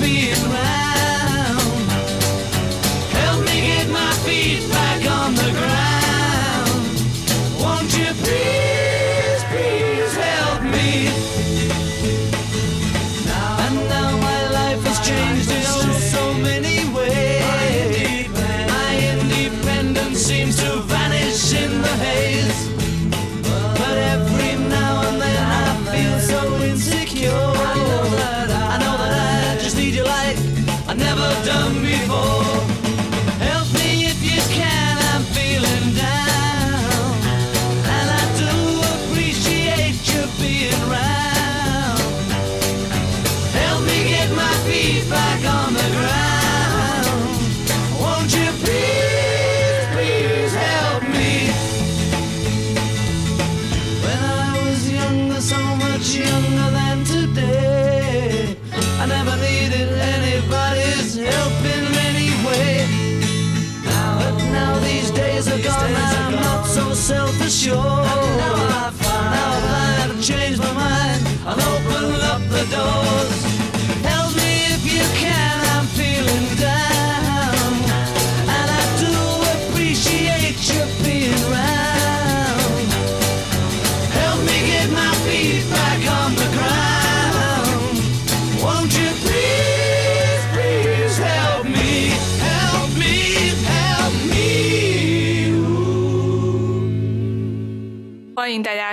being right.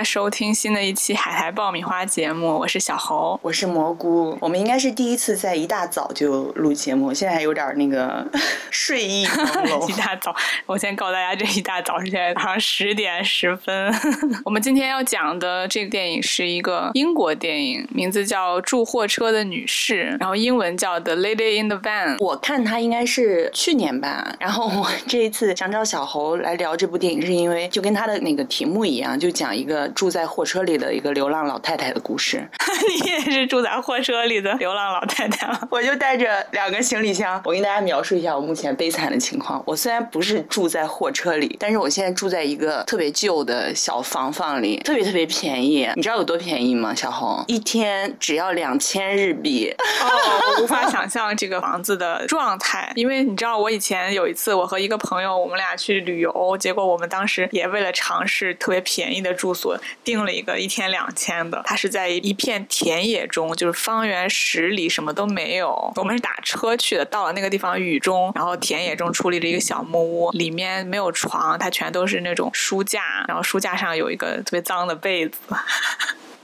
收听新的一期海苔爆米花节目，我是小猴。我是蘑菇，我们应该是第一次在一大早就录节目，现在还有点那个 睡意朦 一。大早，我先告诉大家，这一大早是现在早上十点十分。我们今天要讲的这个电影是一个英国电影，名字叫《住货车的女士》，然后英文叫《The Lady in the Van》。我看它应该是去年吧，然后我这一次想找小猴来聊这部电影，是因为就跟他的那个题目一样，就讲一个住在货车里的一个流浪老太太的故事。你也是住在货车里的流浪老太太了？我就带着两个行李箱，我跟大家描述一下我目前悲惨的情况。我虽然不是住在货车里，但是我现在住在一个特别旧的小房房里，特别特别便宜。你知道有多便宜吗？小红，一天只要两千日币。哦，我无法想象这个房子的状态，因为你知道，我以前有一次，我和一个朋友，我们俩去旅游，结果我们当时也为了尝试特别便宜的住所，订了一个一天两千的。它是在一片田野中，就是方圆十里什么都没有。我们是打车去的，到了那个地方雨中，然后田野中矗立着一个小木屋，里面没有床，它全都是那种书架，然后书架上有一个特别脏的被子。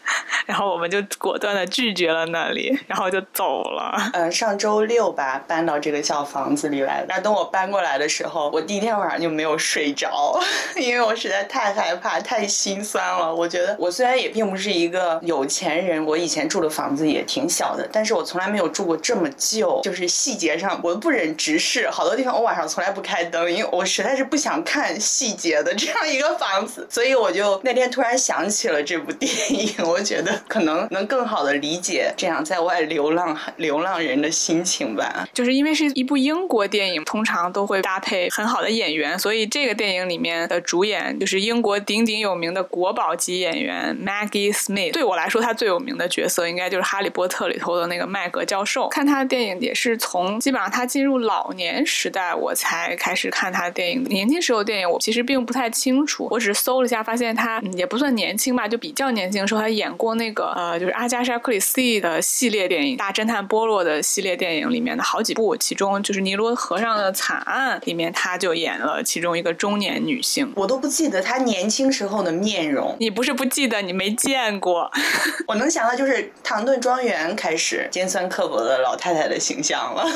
然后我们就果断的拒绝了那里，然后就走了。嗯，上周六吧，搬到这个小房子里来的。那等我搬过来的时候，我第一天晚上就没有睡着，因为我实在太害怕、太心酸了。我觉得我虽然也并不是一个有钱人，我以前住的房子也挺小的，但是我从来没有住过这么旧，就是细节上我不忍直视，好多地方我晚上从来不开灯，因为我实在是不想看细节的这样一个房子。所以我就那天突然想起了这部电影，我觉得可能能更好的理解这样在外流浪流浪人的心情吧。就是因为是一部英国电影，通常都会搭配很好的演员，所以这个电影里面的主演就是英国鼎鼎有名的国宝级演员 Maggie Smith。对我来说，他最有名的角色应该就是《哈利波特》里头的那个麦格教授。看他的电影也是从基本上他进入老年时代，我才开始看他的电影。年轻时候电影我其实并不太清楚，我只是搜了一下，发现他、也不算年轻吧，就比较年轻的时候，他演过那那个呃，就是阿加莎·克里斯蒂的系列电影《大侦探波洛》的系列电影里面的好几部，其中就是《尼罗河上的惨案》里面，他就演了其中一个中年女性。我都不记得他年轻时候的面容，你不是不记得，你没见过。我能想到就是《唐顿庄园》开始尖酸刻薄的老太太的形象了。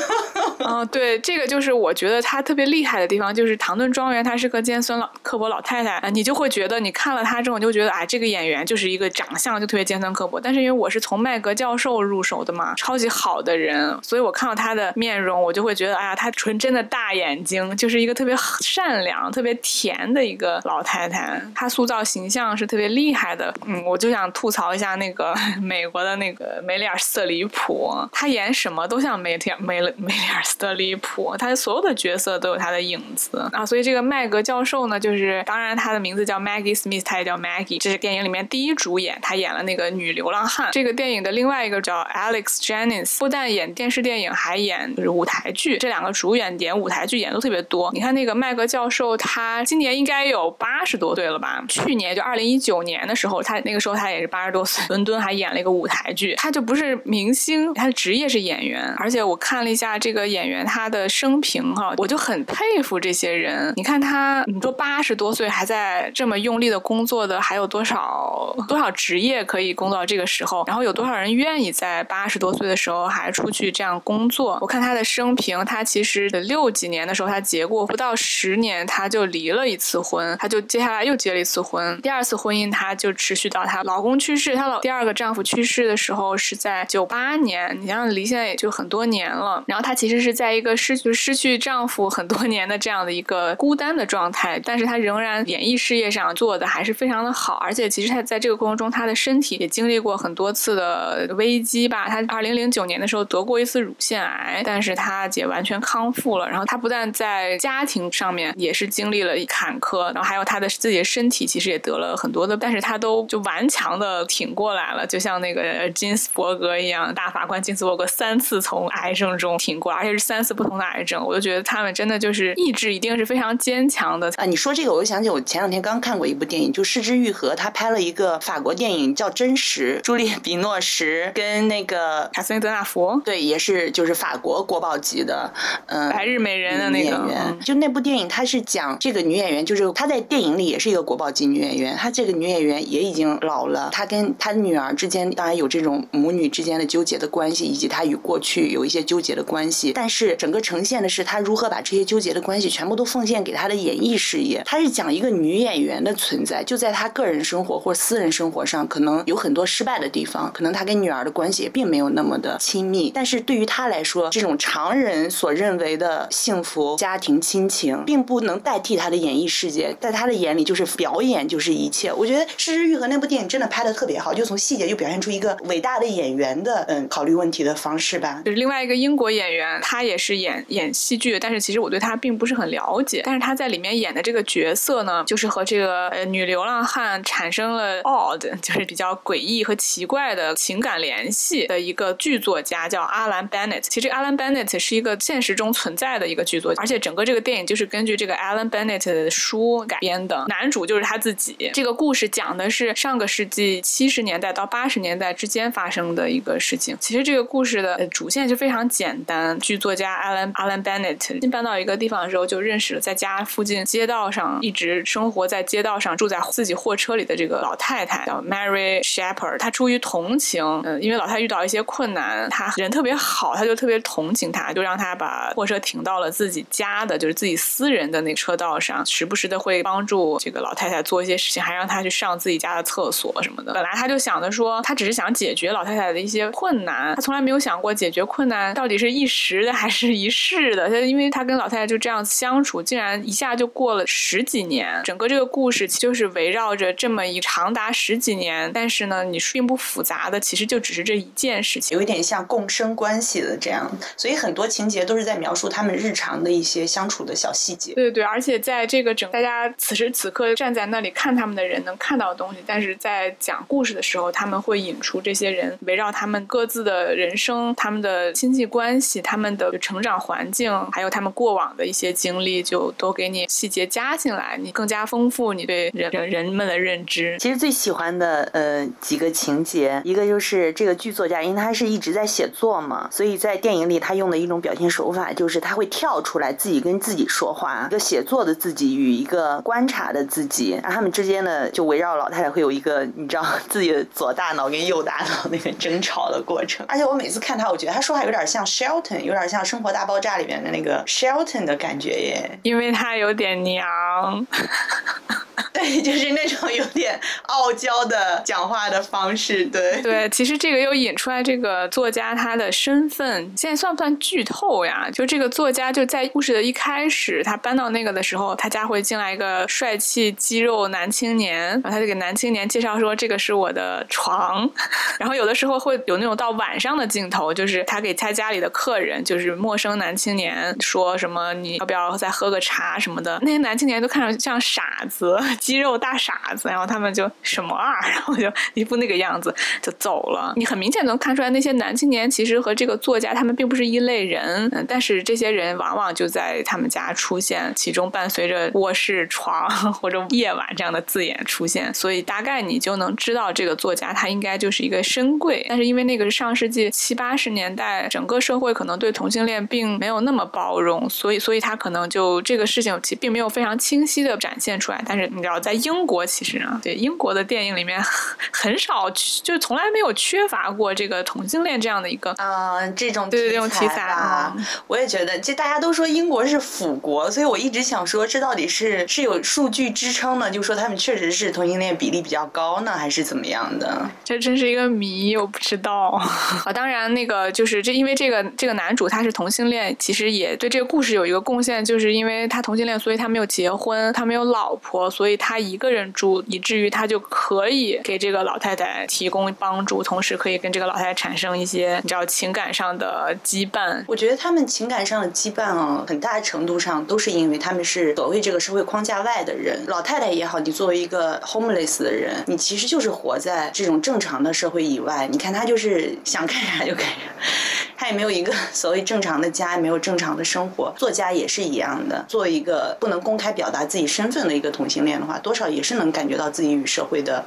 嗯，对，这个就是我觉得他特别厉害的地方，就是《唐顿庄园》，她是个尖酸老刻薄老太太，你就会觉得你看了她之后，你就觉得啊，这个演员就是一个长相就特别尖酸刻薄。但是因为我是从麦格教授入手的嘛，超级好的人，所以我看到她的面容，我就会觉得哎呀，她纯真的大眼睛，就是一个特别善良、特别甜的一个老太太。她塑造形象是特别厉害的。嗯，我就想吐槽一下那个 美国的那个梅丽尔·斯特里普，她演什么都像梅天 梅梅丽尔·斯特里普，她所有的角色都有她的影子啊。所以这个麦格教授呢，就是当然她的名字叫 Maggie Smith，她也叫 Maggie，这是电影里面第一主演，她演演了那个女流浪汉。这个电影的另外一个叫 Alex Jennings，不但演电视电影，还演就是舞台剧。这两个主演演舞台剧演都特别多。你看那个麦格教授，他今年应该有八十多岁了吧？去年就二零一九年的时候，他那个时候他也是八十多岁，伦敦还演了一个舞台剧。他就不是明星，他的职业是演员。而且我看了一下这个演员他的生平哈，我就很佩服这些人。你看他，你说八十多岁还在这么用力的工作的，还有多少多少职业可以工作到这个时候？然后有多少人愿意在八十多岁的时候还出去这样工作？我看他的生平，他其实六几年的时候他结过，不到十年他就离了一次婚，他就接下来又结了一次婚。第二次婚姻他就持续到她老公去世，她老第二个丈夫去世的时候是在九八年，你想离现在也就很多年了。然后她其实是在一个失去失去丈夫很多年的这样的一个孤单的状态，但是她仍然演艺事业上做的还是非常的好，而且其实她在这个过程中，她的身身体也经历过很多次的危机吧。他二零零九年的时候得过一次乳腺癌，但是他也完全康复了。然后他不但在家庭上面也是经历了坎坷，然后还有他的自己的身体其实也得了很多的，但是他都就顽强的挺过来了，就像那个金斯伯格一样，大法官金斯伯格三次从癌症中挺过，而且是三次不同的癌症，我就觉得他们真的就是意志一定是非常坚强的啊！你说这个，我就想起我前两天刚看过一部电影，就失之愈合，他拍了一个法国电影叫《真实》，朱丽·比诺什跟那个卡斯琳·德纳福，对，也是就是法国国宝级的，嗯，白日美人的那个演员。就那部电影，他是讲这个女演员，就是她在电影里也是一个国宝级女演员，她这个女演员也已经老了，她跟她女儿之间当然有这种母女之间的纠结的关系，以及她与过去有一些纠结的关系，但是整个呈现的是她如何把这些纠结的关系全部都奉献给她的演艺事业。她是讲一个女演员的存在，就在她个人生活或私人生活上可能有很多失败的地方，可能他跟女儿的关系也并没有那么的亲密，但是对于他来说，这种常人所认为的幸福家庭亲情，并不能代替他的演艺世界，在他的眼里就是表演就是一切。我觉得《失之愈合》那部电影真的拍的特别好，就从细节就表现出一个伟大的演员的嗯考虑问题的方式吧。就是另外一个英国演员，他也是演演戏剧，但是其实我对他并不是很了解。但是他在里面演的这个角色呢，就是和这个呃女流浪汉产生了 odd，就是比较诡异和奇怪的情感联系的一个剧作家，叫阿兰· Benet。其实阿兰· Benet 是一个现实中存在的一个剧作家，而且整个这个电影就是根据这个 Alan Bennett 的书改编的。男主就是他自己。这个故事讲的是上个世纪七十年代到八十年代之间发生的一个事情。其实这个故事的主线就非常简单。剧作家 Alan Alan Bennett 新搬到一个地方的时候，就认识了在家附近街道上一直生活在街道上住在自己货车里的这个老太太，叫 Mary Shepherd。他出于同情，嗯，因为老太太遇到一些困难，他人特别好，他就特别同情她，就让她把货车停到了自己家的，就是自己私人的那车道上，时不时的会帮助这个老太太做一些事情，还让她去上自己家的厕所什么的。本来他就想着说，他只是想解决老太太的一些困难，他从来没有想过解决困难到底是一时的还是一世的。他因为他跟老太太就这样相处，竟然一下就过了十几年。整个这个故事就是围绕着这么一长达十几年，但是呢，你并不复杂的，其实就只是这一件事情，有一点像共生关系的这样。所以很多情节都是在描述他们日常的一些相处的小细节。对对对，而且在这个整大家此时此刻站在那里看他们的人能看到的东西，但是在讲故事的时候，他们会引出这些人围绕他们各自的人生、他们的亲戚关系、他们的成长环境，还有他们过往的一些经历，就都给你细节加进来，你更加丰富你对人人们的认知。其实最喜欢的呃几个情节，一个就是这个剧作家，因为他是一直在写作嘛，所以在电影里他用的一种表现手法就是他会跳出来自己跟自己说话，一个写作的自己与一个观察的自己，然后他们之间呢就围绕老太太会有一个你知道自己的左大脑跟右大脑那个争吵的过程，而且我每次看他，我觉得他说话有点像 Shelton，有点像《生活大爆炸》里面的那个 Shelton 的感觉耶，因为他有点娘。对，就是那种有点傲娇的讲话的方式。对对，其实这个又引出来这个作家他的身份，现在算不算剧透呀？就这个作家就在故事的一开始，他搬到那个的时候，他家会进来一个帅气肌肉男青年，然后他就给男青年介绍说：“这个是我的床。”然后有的时候会有那种到晚上的镜头，就是他给他家里的客人，就是陌生男青年说什么：“你要不要再喝个茶什么的？”那些男青年都看着像傻子。肌肉大傻子，然后他们就什么啊，然后就一副那个样子就走了。你很明显能看出来，那些男青年其实和这个作家他们并不是一类人。但是这些人往往就在他们家出现，其中伴随着卧室、床或者夜晚这样的字眼出现，所以大概你就能知道这个作家他应该就是一个深贵。但是因为那个是上世纪七八十年代，整个社会可能对同性恋并没有那么包容，所以所以他可能就这个事情其并没有非常清晰的展现出来。但是你知道。在英国，其实啊，对英国的电影里面 很少，就是从来没有缺乏过这个同性恋这样的一个啊这种对对这种题材啊。我也觉得，就大家都说英国是腐国，所以我一直想说，这到底是是有数据支撑呢？就说他们确实是同性恋比例比较高呢，还是怎么样的？这真是一个谜，我不知道 啊。当然，那个就是这，因为这个这个男主他是同性恋，其实也对这个故事有一个贡献，就是因为他同性恋，所以他没有结婚，他没有老婆，所以他。他一个人住，以至于他就可以给这个老太太提供帮助，同时可以跟这个老太太产生一些你知道情感上的羁绊。我觉得他们情感上的羁绊啊，很大程度上都是因为他们是所谓这个社会框架外的人。老太太也好，你作为一个 homeless 的人，你其实就是活在这种正常的社会以外。你看他就是想干啥就干啥，他也没有一个 所谓正常的家，也没有正常的生活。作家也是一样的，做一个不能公开表达自己身份的一个同性恋的话。多少也是能感觉到自己与社会的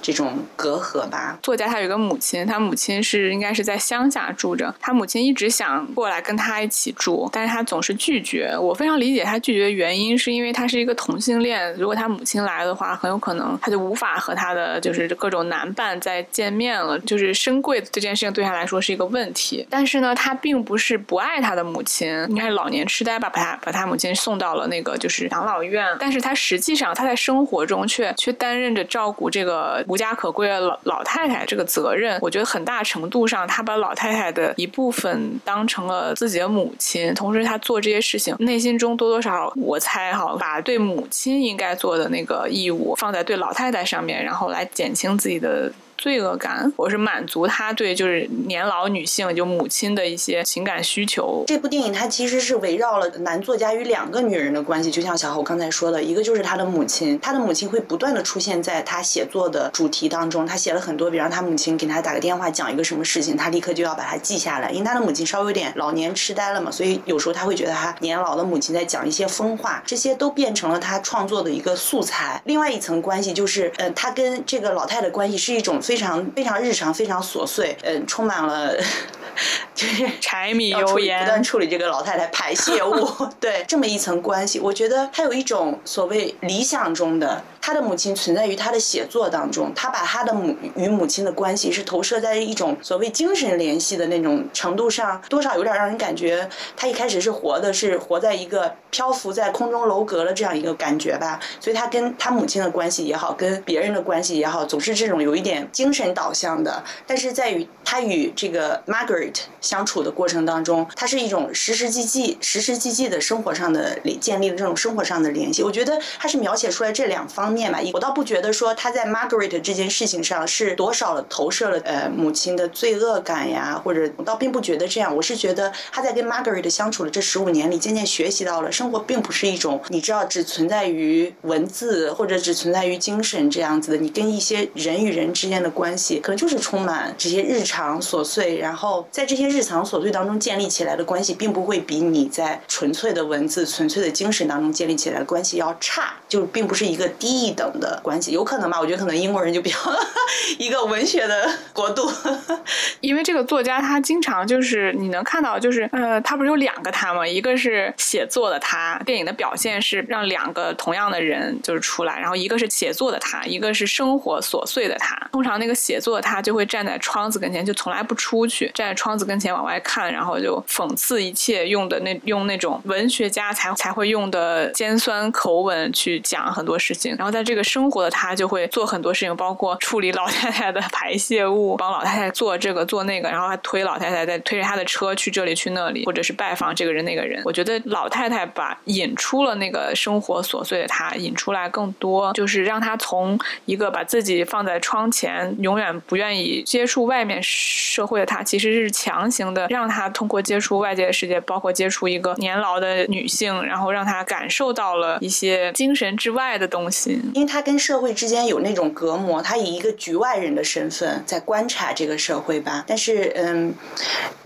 这种隔阂吧。作家他有一个母亲，他母亲是应该是在乡下住着，他母亲一直想过来跟他一起住，但是他总是拒绝。我非常理解他拒绝的原因，是因为他是一个同性恋，如果他母亲来的话，很有可能他就无法和他的就是各种男伴再见面了，就是身贵这件事情对他来说是一个问题。但是是呢，他并不是不爱他的母亲，应该是老年痴呆吧，把他把他母亲送到了那个就是养老院，但是他实际上他在生活中却却担任着照顾这个无家可归的老老太太这个责任，我觉得很大程度上，他把老太太的一部分当成了自己的母亲，同时他做这些事情，内心中多多少少，我猜哈，把对母亲应该做的那个义务放在对老太太上面，然后来减轻自己的。罪恶感，我是满足他对就是年老女性就母亲的一些情感需求。这部电影它其实是围绕了男作家与两个女人的关系，就像小侯刚才说的，一个就是他的母亲，他的母亲会不断的出现在他写作的主题当中。他写了很多，比方他母亲给他打个电话讲一个什么事情，他立刻就要把它记下来，因为他的母亲稍微有点老年痴呆了嘛，所以有时候他会觉得他年老的母亲在讲一些疯话，这些都变成了他创作的一个素材。另外一层关系就是，呃，他跟这个老太太关系是一种。非常非常日常，非常琐碎，嗯，充满了 就是柴米油盐，不断处理这个老太太排泄物，对这么一层关系，我觉得他有一种所谓理想中的。他的母亲存在于他的写作当中，他把他的母与母亲的关系是投射在一种所谓精神联系的那种程度上，多少有点让人感觉他一开始是活的，是活在一个漂浮在空中楼阁的这样一个感觉吧。所以他跟他母亲的关系也好，跟别人的关系也好，总是这种有一点精神导向的。但是在于他与这个 Margaret 相处的过程当中，他是一种实实际际、实实际际的生活上的建立了这种生活上的联系。我觉得他是描写出来这两方。面吧，我倒不觉得说他在 Margaret 这件事情上是多少投射了呃母亲的罪恶感呀，或者我倒并不觉得这样。我是觉得他在跟 Margaret 相处的这十五年里，渐渐学习到了生活并不是一种你知道只存在于文字或者只存在于精神这样子的。你跟一些人与人之间的关系，可能就是充满这些日常琐碎，然后在这些日常琐碎当中建立起来的关系，并不会比你在纯粹的文字、纯粹的精神当中建立起来的关系要差，就并不是一个低一等的关系。有可能吧？我觉得可能英国人就比较 一个文学的国度，因为这个作家他经常就是你能看到，就是呃，他不是有两个他吗？一个是写作的他，电影的表现是让两个同样的人就是出来，然后一个是写作的他，一个是生活琐碎的他。通常那个写作的他就会站在窗子跟前，就从来不出去，站在窗子跟前往外看，然后就讽刺一切，用的那用那种文学家才才会用的尖酸口吻去讲很多事情。然后在这个生活的他就会做很多事情，包括处理老太太的排泄物，帮老太太做这个做那个，然后还推老太太在推着他的车去这里去那里，或者是拜访这个人那个人。我觉得老太太把引出了那个生活琐碎的他引出来更多，就是让他从一个把自己放在窗前，永远不愿意接触外面社会的他，其实是强行的让他通过接触外界的世界，包括接触一个年老的女性，然后让他感受到了一些精神之外的东西。因为他跟社会之间有那种隔膜，他以一个局外人的身份在观察这个社会吧。但是，嗯，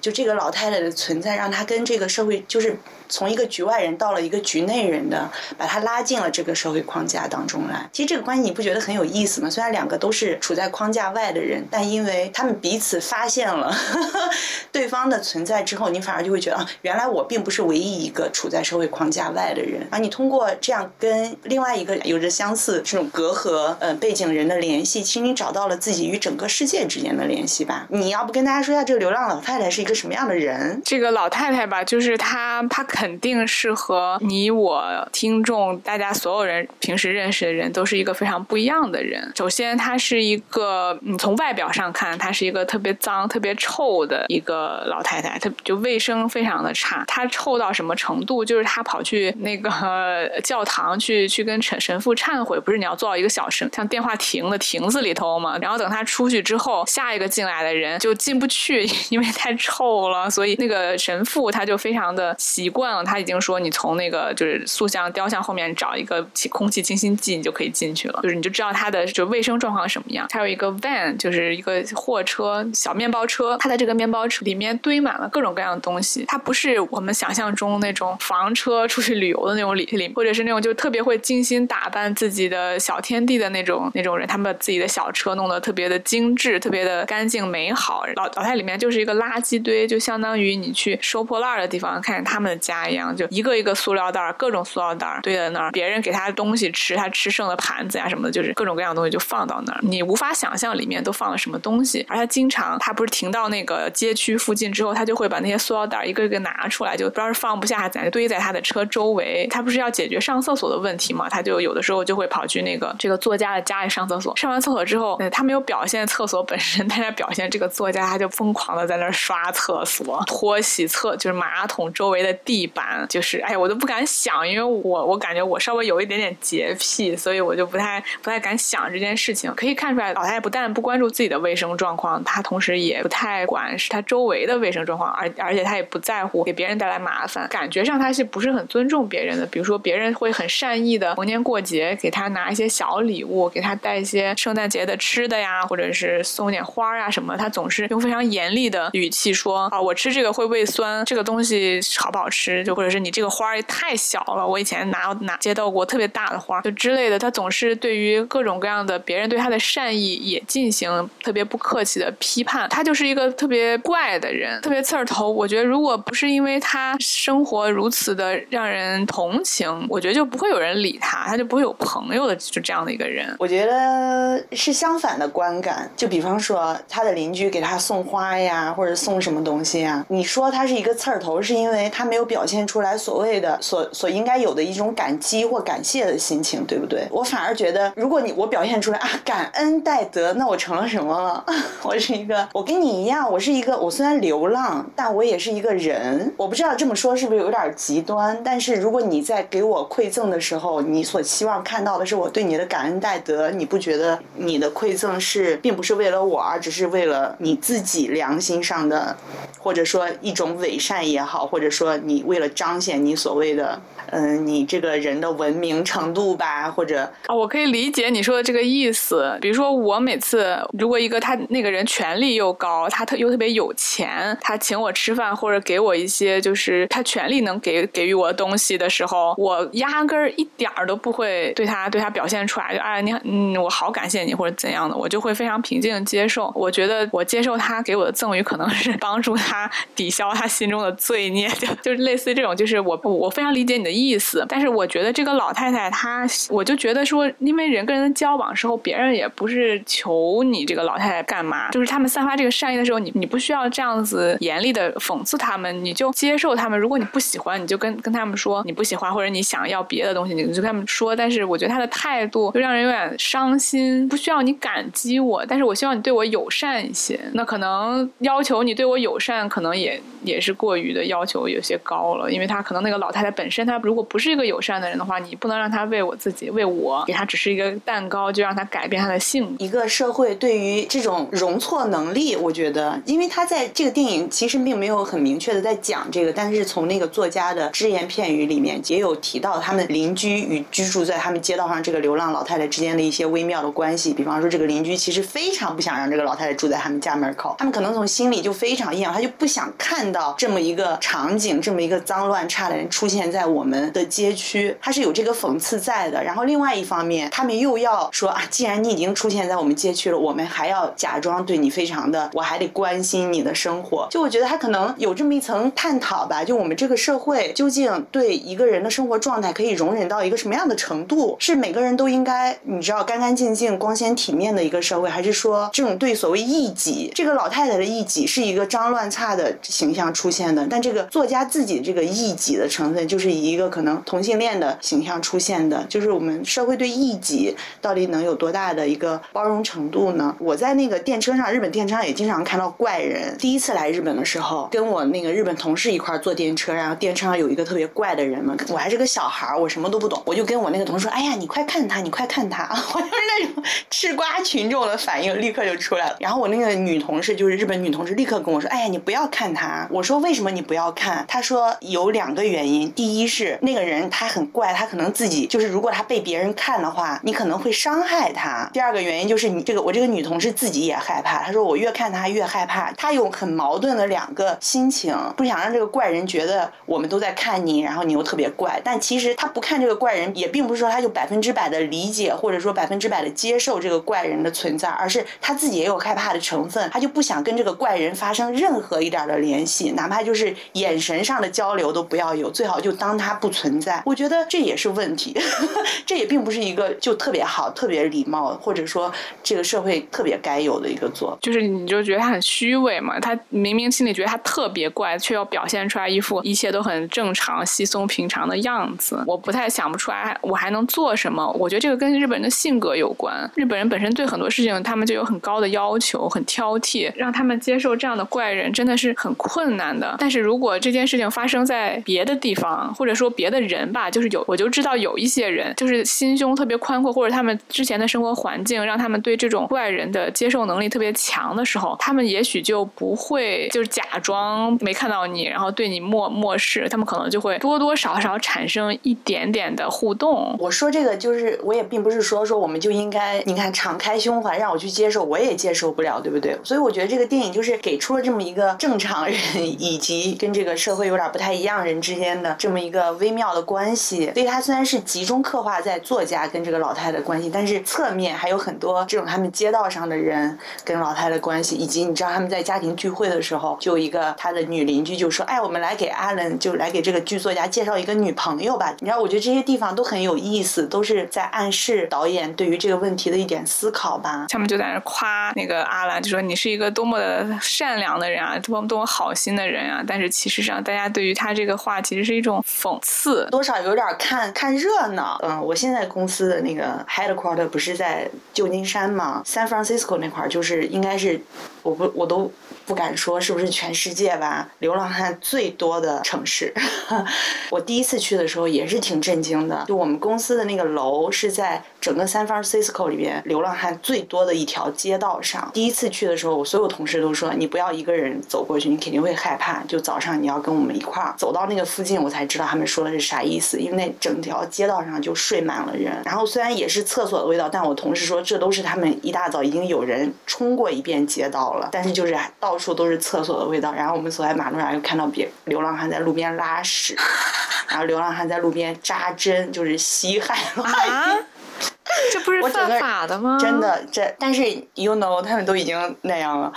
就这个老太太的存在，让她跟这个社会就是。从一个局外人到了一个局内人的，把她拉进了这个社会框架当中来。其实这个关系你不觉得很有意思吗？虽然两个都是处在框架外的人，但因为他们彼此发现了 对方的存在之后，你反而就会觉得啊，原来我并不是唯一一个处在社会框架外的人。而你通过这样跟另外一个有着相似这种隔阂呃背景人的联系，其实你找到了自己与整个世界之间的联系吧。你要不跟大家说一下这个流浪老太太是一个什么样的人？这个老太太吧，就是她，她。肯定是和你我听众大家所有人平时认识的人都是一个非常不一样的人。首先，她是一个，你从外表上看，她是一个特别脏、特别臭的一个老太太，她就卫生非常的差。她臭到什么程度？就是她跑去那个 教堂去去跟神神父忏悔，不是你要坐到一个小神像电话亭的亭子里头吗？然后等她出去之后，下一个进来的人就进不去，因为太臭够了。所以那个神父他就非常的习惯了。他已经说，你从那个就是塑像、雕像后面找一个空气清新剂，你就可以进去了。就是你就知道它的就卫生状况什么样。还有一个 van，就是一个货车，小面包车。它的这个面包车里面堆满了各种各样的东西。它不是我们想象中那种房车出去旅游的那种里里，或者是那种就特别会精心打扮自己的小天地的那种那种人。他们把自己的小车弄得特别的精致，特别的干净美好。老老太里面就是一个垃圾堆，就相当于你去收破烂的地方，看见他们的家。一样，就一个一个塑料袋，各种塑料袋堆在那儿。别人给他东西吃，他吃剩的盘子呀什么的，就是各种各样的东西就放到那儿。你无法想象里面都放了什么东西。而他经常，他不是停到那个街区附近之后，他就会把那些塑料袋一个一个拿出来，就不知道是放不下还是怎样，堆在他的车周围。他不是要解决上厕所的问题嘛？他就有的时候就会跑去那个这个作家的家里上厕所。上完厕所之后，他没有表现厕所本身，但是表现这个作家他就疯狂的在那儿刷厕所、拖洗厕，就是马桶周围的地。板就是哎，我都不敢想，因为我我感觉我稍微有一点点洁癖，所以我就不太不太敢想这件事情。可以看出来，老太太不但不关注自己的卫生状况，她同时也不太管是她周围的卫生状况，而而且她也不在乎给别人带来麻烦。感觉上她是不是很尊重别人的？比如说别人会很善意的逢年过节给她拿一些小礼物，给她带一些圣诞节的吃的呀，或者是送点花啊什么，她总是用非常严厉的语气说说啊，我吃这个会胃酸，这个东西好不好吃？就或者是你这个花儿也太小了，我以前拿拿接到过特别大的花，就之类的。他总是对于各种各样的别人对他的善意也进行特别不客气的批判。他就是一个特别怪的人，特别刺儿头。我觉得如果不是因为他生活如此的让人同情，我觉得就不会有人理他，他就不会有朋友的，就这样的一个人。我觉得是相反的观感。就比方说他的邻居给他送花呀，或者送什么什么东西呀，你说他是一个刺儿头，是因为他没有表现。现出来所谓的所所应该有的一种感激或感谢的心情，对不对？我反而觉得，如果你我表现出来啊感恩戴德，那我成了什么了？我是一个，我跟你一样，我是一个，我虽然流浪，但我也是一个人。我不知道这么说是不是有点极端，但是如果你在给我馈赠的时候，你所期望看到的是我对你的感恩戴德，你不觉得你的馈赠是并不是为了我，而只是为了你自己良心上的，或者说一种伪善也好，或者说你为了彰显你所谓的。嗯，你这个人的文明程度吧，或者啊，我可以理解你说的这个意思。比如说，我每次如果一个他那个人权力又高，他特又特别有钱，他请我吃饭或者给我一些就是他权力能给给予我的东西的时候，我压根儿一点儿都不会对他对他表现出来，就哎你嗯我好感谢你或者怎样的，我就会非常平静的接受。我觉得我接受他给我的赠与，可能是 帮助他抵消他心中的罪孽，就就是类似这种，就是我我非常理解你的意。思，但是我觉得这个老太太她，我就觉得说，因为人跟人交往时候，别人也不是求你这个老太太干嘛，就是他们散发这个善意的时候，你你不需要这样子严厉的讽刺他们，你就接受他们。如果你不喜欢，你就跟跟他们说你不喜欢，或者你想要别的东西，你就跟他们说。但是我觉得他的态度就让人有点伤心。不需要你感激我，但是我希望你对我友善一些。那可能要求你对我友善，可能也也是过于的要求有些高了，因为他可能那个老太太本身她如果不是一个友善的人的话，你不能让他为我自己为我给他只是一个蛋糕，就让他改变他的性。一个社会对于这种容错能力，我觉得，因为他在这个电影其实并没有很明确的在讲这个，但是从那个作家的只言片语里面也有提到他们邻居与居住在他们街道上这个流浪老太太之间的一些微妙的关系。比方说，这个邻居其实非常不想让这个老太太住在他们家门口，他们可能从心里就非常厌恶，他就不想看到这么一个场景，这么一个脏乱差的人出现在我们的街。区，它是有这个讽刺在的。然后另外一方面，他们又要说啊，既然你已经出现在我们街区了，我们还要假装对你非常的，我还得关心你的生活。就我觉得他可能有这么一层探讨吧。就我们这个社会究竟对一个人的生活状态可以容忍到一个什么样的程度？是每个人都应该你知道干干净净、光鲜体面的一个社会，还是说这种对所谓异己，这个老太太的异己是一个脏乱差的形象出现的？但这个作家自己这个异己的成分，就是一个可能。同性恋的形象出现的，就是我们社会对异己到底能有多大的一个包容程度呢？我在那个电车上，日本电车上也经常看到怪人。第一次来日本的时候，跟我那个日本同事一块坐电车，然后电车上有一个特别怪的人嘛，我还是个小孩，我什么都不懂，我就跟我那个同事说：“哎呀，你快看他，你快看他！” 我就是那种吃瓜群众的反应立刻就出来了。然后我那个女同事，就是日本女同事，立刻跟我说：“哎呀，你不要看他。”我说：“为什么你不要看？”她说：“有两个原因，第一是那个人。”他很怪，他可能自己就是，如果他被别人看的话，你可能会伤害他。第二个原因就是你这个我这个女同事自己也害怕，她说我越看他越害怕，她有很矛盾的两个心情，不想让这个怪人觉得我们都在看你，然后你又特别怪。但其实她不看这个怪人，也并不是说她就百分之百的理解或者说百分之百的接受这个怪人的存在，而是她自己也有害怕的成分，她就不想跟这个怪人发生任何一点的联系，哪怕就是眼神上的交流都不要有，最好就当他不存在。我觉得这也是问题，这也并不是一个就特别好、特别礼貌，或者说这个社会特别该有的一个做。就是你就觉得他很虚伪嘛？他明明心里觉得他特别怪，却要表现出来一副一切都很正常、稀松平常的样子。我不太想不出来，我还能做什么？我觉得这个跟日本人的性格有关。日本人本身对很多事情，他们就有很高的要求，很挑剔，让他们接受这样的怪人真的是很困难的。但是如果这件事情发生在别的地方，或者说说别的人。吧，就是有，我就知道有一些人，就是心胸特别宽阔，或者他们之前的生活环境让他们对这种怪人的接受能力特别强的时候，他们也许就不会就是假装没看到你，然后对你漠漠视，他们可能就会多多少少产生一点点的互动。我说这个就是，我也并不是说说我们就应该，你看敞开胸怀让我去接受，我也接受不了，对不对？所以我觉得这个电影就是给出了这么一个正常人以及跟这个社会有点不太一样人之间的这么一个微妙的关。系，所以它虽然是集中刻画在作家跟这个老太太的关系，但是侧面还有很多这种他们街道上的人跟老太太关系，以及你知道他们在家庭聚会的时候，就一个他的女邻居就说：“哎，我们来给阿伦，就来给这个剧作家介绍一个女朋友吧。”你知道，我觉得这些地方都很有意思，都是在暗示导演对于这个问题的一点思考吧。他们就在那夸那个阿兰，就说你是一个多么的善良的人啊，多么多么好心的人啊。但是其实上，大家对于他这个话其实是一种讽次，多少。有点看看热闹，嗯，我现在公司的那个 headquarter 不是在旧金山吗？San Francisco 那块儿就是应该是，我不我都不敢说是不是全世界吧，流浪汉最多的城市。我第一次去的时候也是挺震惊的，就我们公司的那个楼是在整个 San Francisco 里边流浪汉最多的一条街道上。第一次去的时候，我所有同事都说你不要一个人走过去，你肯定会害怕。就早上你要跟我们一块儿，走到那个附近，我才知道他们说的是啥意思。因为那整条街道上就睡满了人，然后虽然也是厕所的味道，但我同事说这都是他们一大早已经有人冲过一遍街道了，但是就是到处都是厕所的味道。然后我们走在马路上又看到别流浪汉在路边拉屎，然后流浪汉在路边扎针，就是吸汗。这不是犯法的吗？真的，这但是 you know 他们都已经那样了，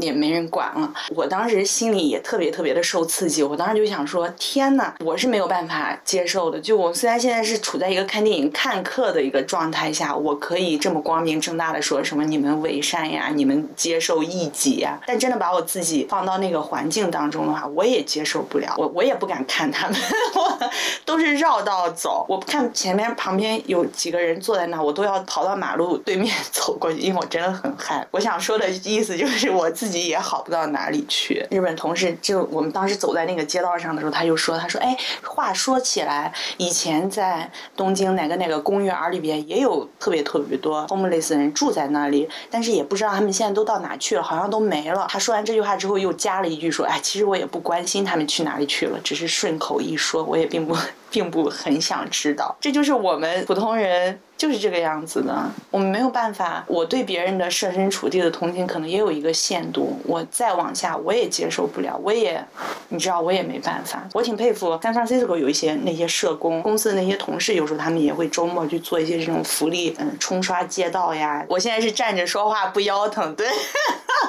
也没人管了。我当时心里也特别特别的受刺激，我当时就想说，天呐，我是没有办法接受的。就我虽然现在是处在一个看电影看客的一个状态下，我可以这么光明正大的说什么你们伪善呀，你们接受异己呀，但真的把我自己放到那个环境当中的话，我也接受不了，我我也不敢看他们，我都是绕道走。我看前面旁边有几个人坐在那，我都要跑到马路对面 走过去，因为我真的很害。我想说的意思就是我自己也好不到哪里去。日本同事就我们当时走在那个街道上的时候，他就说，他说，哎，话说起来，以前在东京哪个哪个公园里边也有特别特别多 homeless 人住在那里，但是也不知道他们现在都到哪去了，好像都没了。他说完这句话之后，又加了一句说，哎，其实我也不关心他们去哪里去了，只是顺口一说，我也并不 并不很想知道。这就是我们普通人就是这个样子的，我们没有办法。我对别人的设身处地的同情可能也有一个限度，我再往下我也接受不了，我也，你知道我也没办法。我挺佩服 San Francisco 有一些那些社工公司的那些同事，有时候他们也会周末去做一些这种福利，嗯，冲刷街道呀。我现在是站着说话不腰疼，对。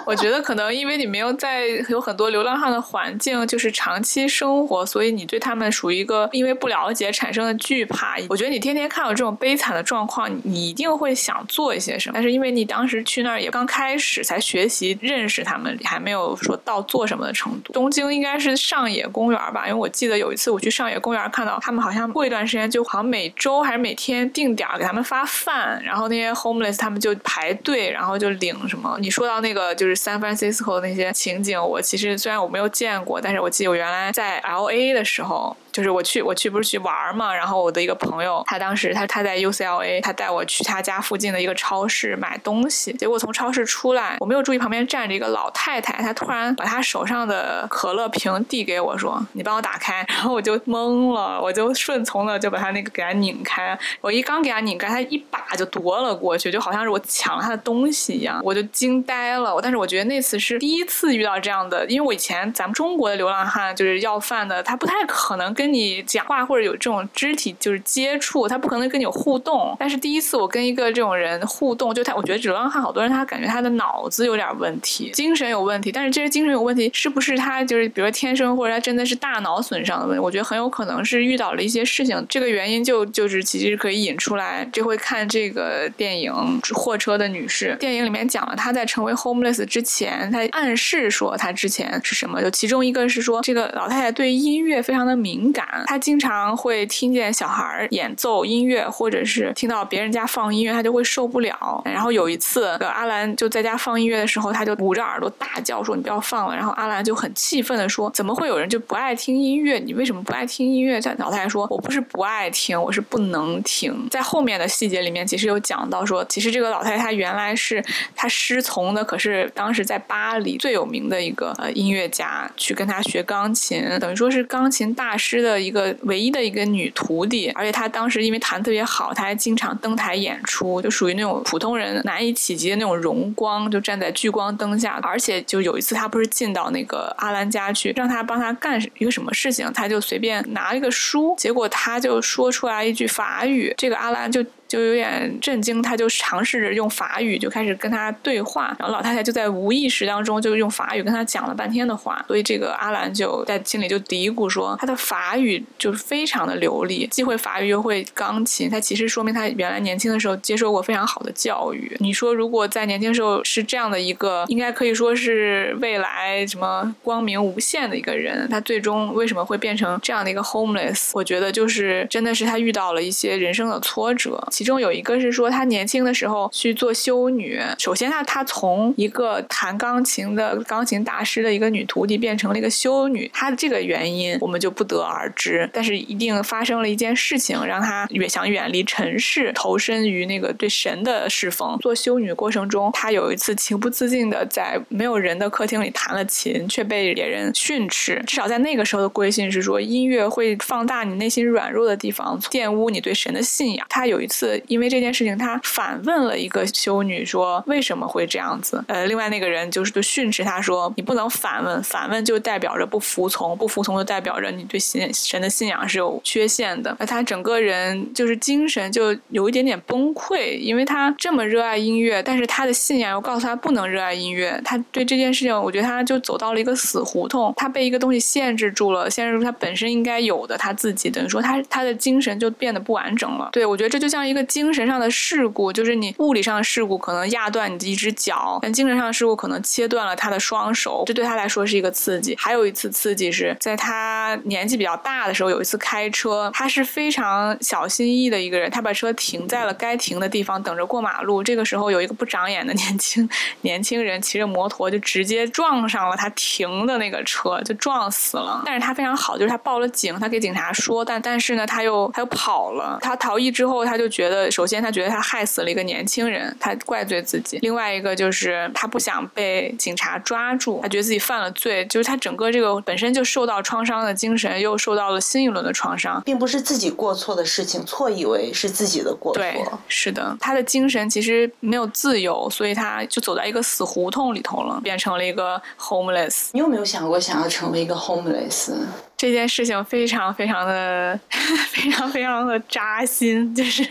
我觉得可能因为你没有在有很多流浪汉的环境，就是长期生活，所以你对他们属于一个因为不了解产生的惧怕。我觉得你天天看到这种悲惨的状状况，你一定会想做一些什么。但是因为你当时去那儿也刚开始才学习认识他们，还没有说到做什么的程度。东京应该是上野公园吧，因为我记得有一次我去上野公园看到他们好像过一段时间就好像每周还是每天定点儿给他们发饭，然后那些 homeless 他们就排队，然后就领什么。你说到那个就是 San Francisco 那些情景，我其实虽然我没有见过，但是我记得我原来在 L A 的时候。就是我去我去不是去玩嘛，然后我的一个朋友，他当时他他在 UCLA，他带我去他家附近的一个超市买东西，结果从超市出来，我没有注意旁边站着一个老太太，她突然把她手上的可乐瓶递给我说：“你帮我打开。”然后我就懵了，我就顺从的就把他那个给他拧开。我一刚给他拧开，他一把就夺了过去，就好像是我抢了他的东西一样，我就惊呆了。但是我觉得那次是第一次遇到这样的，因为我以前咱们中国的流浪汉就是要饭的，他不太可能跟跟你讲话或者有这种肢体就是接触，他不可能跟你有互动。但是第一次我跟一个这种人互动，就他，我觉得流浪汉好多人他感觉他的脑子有点问题，精神有问题。但是这些精神有问题是不是他就是比如说天生或者他真的是大脑损伤的问题？我觉得很有可能是遇到了一些事情，这个原因就就是其实可以引出来。这回看这个电影《货车的女士》，电影里面讲了他在成为 homeless 之前，他暗示说他之前是什么？就其中一个是说这个老太太对音乐非常的敏感，他经常会听见小孩演奏音乐，或者是听到别人家放音乐，他就会受不了。然后有一次，阿兰就在家放音乐的时候，他就捂着耳朵大叫说：“你不要放了！”然后阿兰就很气愤的说：“怎么会有人就不爱听音乐？你为什么不爱听音乐？”在老太太说：“我不是不爱听，我是不能听。”在后面的细节里面，其实有讲到说，其实这个老太太她原来是她师从的，可是当时在巴黎最有名的一个呃音乐家去跟她学钢琴，等于说是钢琴大师的一个唯一的一个女徒弟。而且她当时因为弹特别好，她还经常登台演出，就属于那种普通人难以企及的那种荣光，就站在聚光灯下。而且就有一次，她不是进到那个阿兰家去，让他帮她干一个什么事情，她就随便拿了一个书，结果她就说出来一句法语，这个阿兰就。就有点震惊，他就尝试着用法语就开始跟他对话，然后老太太就在无意识当中就用法语跟他讲了半天的话，所以这个阿兰就在心里就嘀咕说，他的法语就是非常的流利，既会法语又会钢琴，他其实说明他原来年轻的时候接受过非常好的教育。你说如果在年轻时候是这样的一个，应该可以说是未来什么光明无限的一个人，他最终为什么会变成这样的一个 homeless？我觉得就是真的是他遇到了一些人生的挫折。其中有一个是说他年轻的时候去做修女。首先，他他从一个弹钢琴的钢琴大师的一个女徒弟变成了一个修女，他的这个原因我们就不得而知。但是一定发生了一件事情，让他远想远离尘世，投身于那个对神的侍奉。做修女过程中，他有一次情不自禁的在没有人的客厅里弹了琴，却被别人训斥。至少在那个时候的规训是说，音乐会放大你内心软弱的地方，玷污你对神的信仰。他有一次因为这件事情，他反问了一个修女说：“为什么会这样子？”呃，另外那个人就是就训斥他说：“你不能反问，反问就代表着不服从，不服从就代表着你对信神的信仰是有缺陷的。”而他整个人就是精神就有一点点崩溃，因为他这么热爱音乐，但是他的信仰又告诉他不能热爱音乐。他对这件事情，我觉得他就走到了一个死胡同，他被一个东西限制住了，限制住他本身应该有的他自己，等于说他他的精神就变得不完整了。对我觉得这就像一个精神上的事故，就是你物理上的事故可能压断你的一只脚，但精神上的事故可能切断了他的双手，这对他来说是一个刺激。还有一次刺激是在他年纪比较大的时候，有一次开车，他是非常小心翼翼的一个人，他把车停在了该停的地方，等着过马路。这个时候有一个不长眼的 年轻年轻人骑着摩托就直接撞上了他停的那个车，就撞死了。但是他非常好，就是他报了警，他给警察说，但但是呢，他又他又跑了。他逃逸之后，他就觉得，首先他觉得他害死了一个年轻人，他怪罪自己；另外一个就是他不想被警察抓住，他觉得自己犯了罪，就是他整个这个本身就受到创伤的精神又受到了新一轮的创伤，并不是自己过错的事情，错以为是自己的过错。对，是的，他的精神其实没有自由，所以他就走在一个死胡同里头了，变成了一个 homeless。你有没有想过想要成为一个 homeless？这件事情非常非常的 非常非常的扎心，就是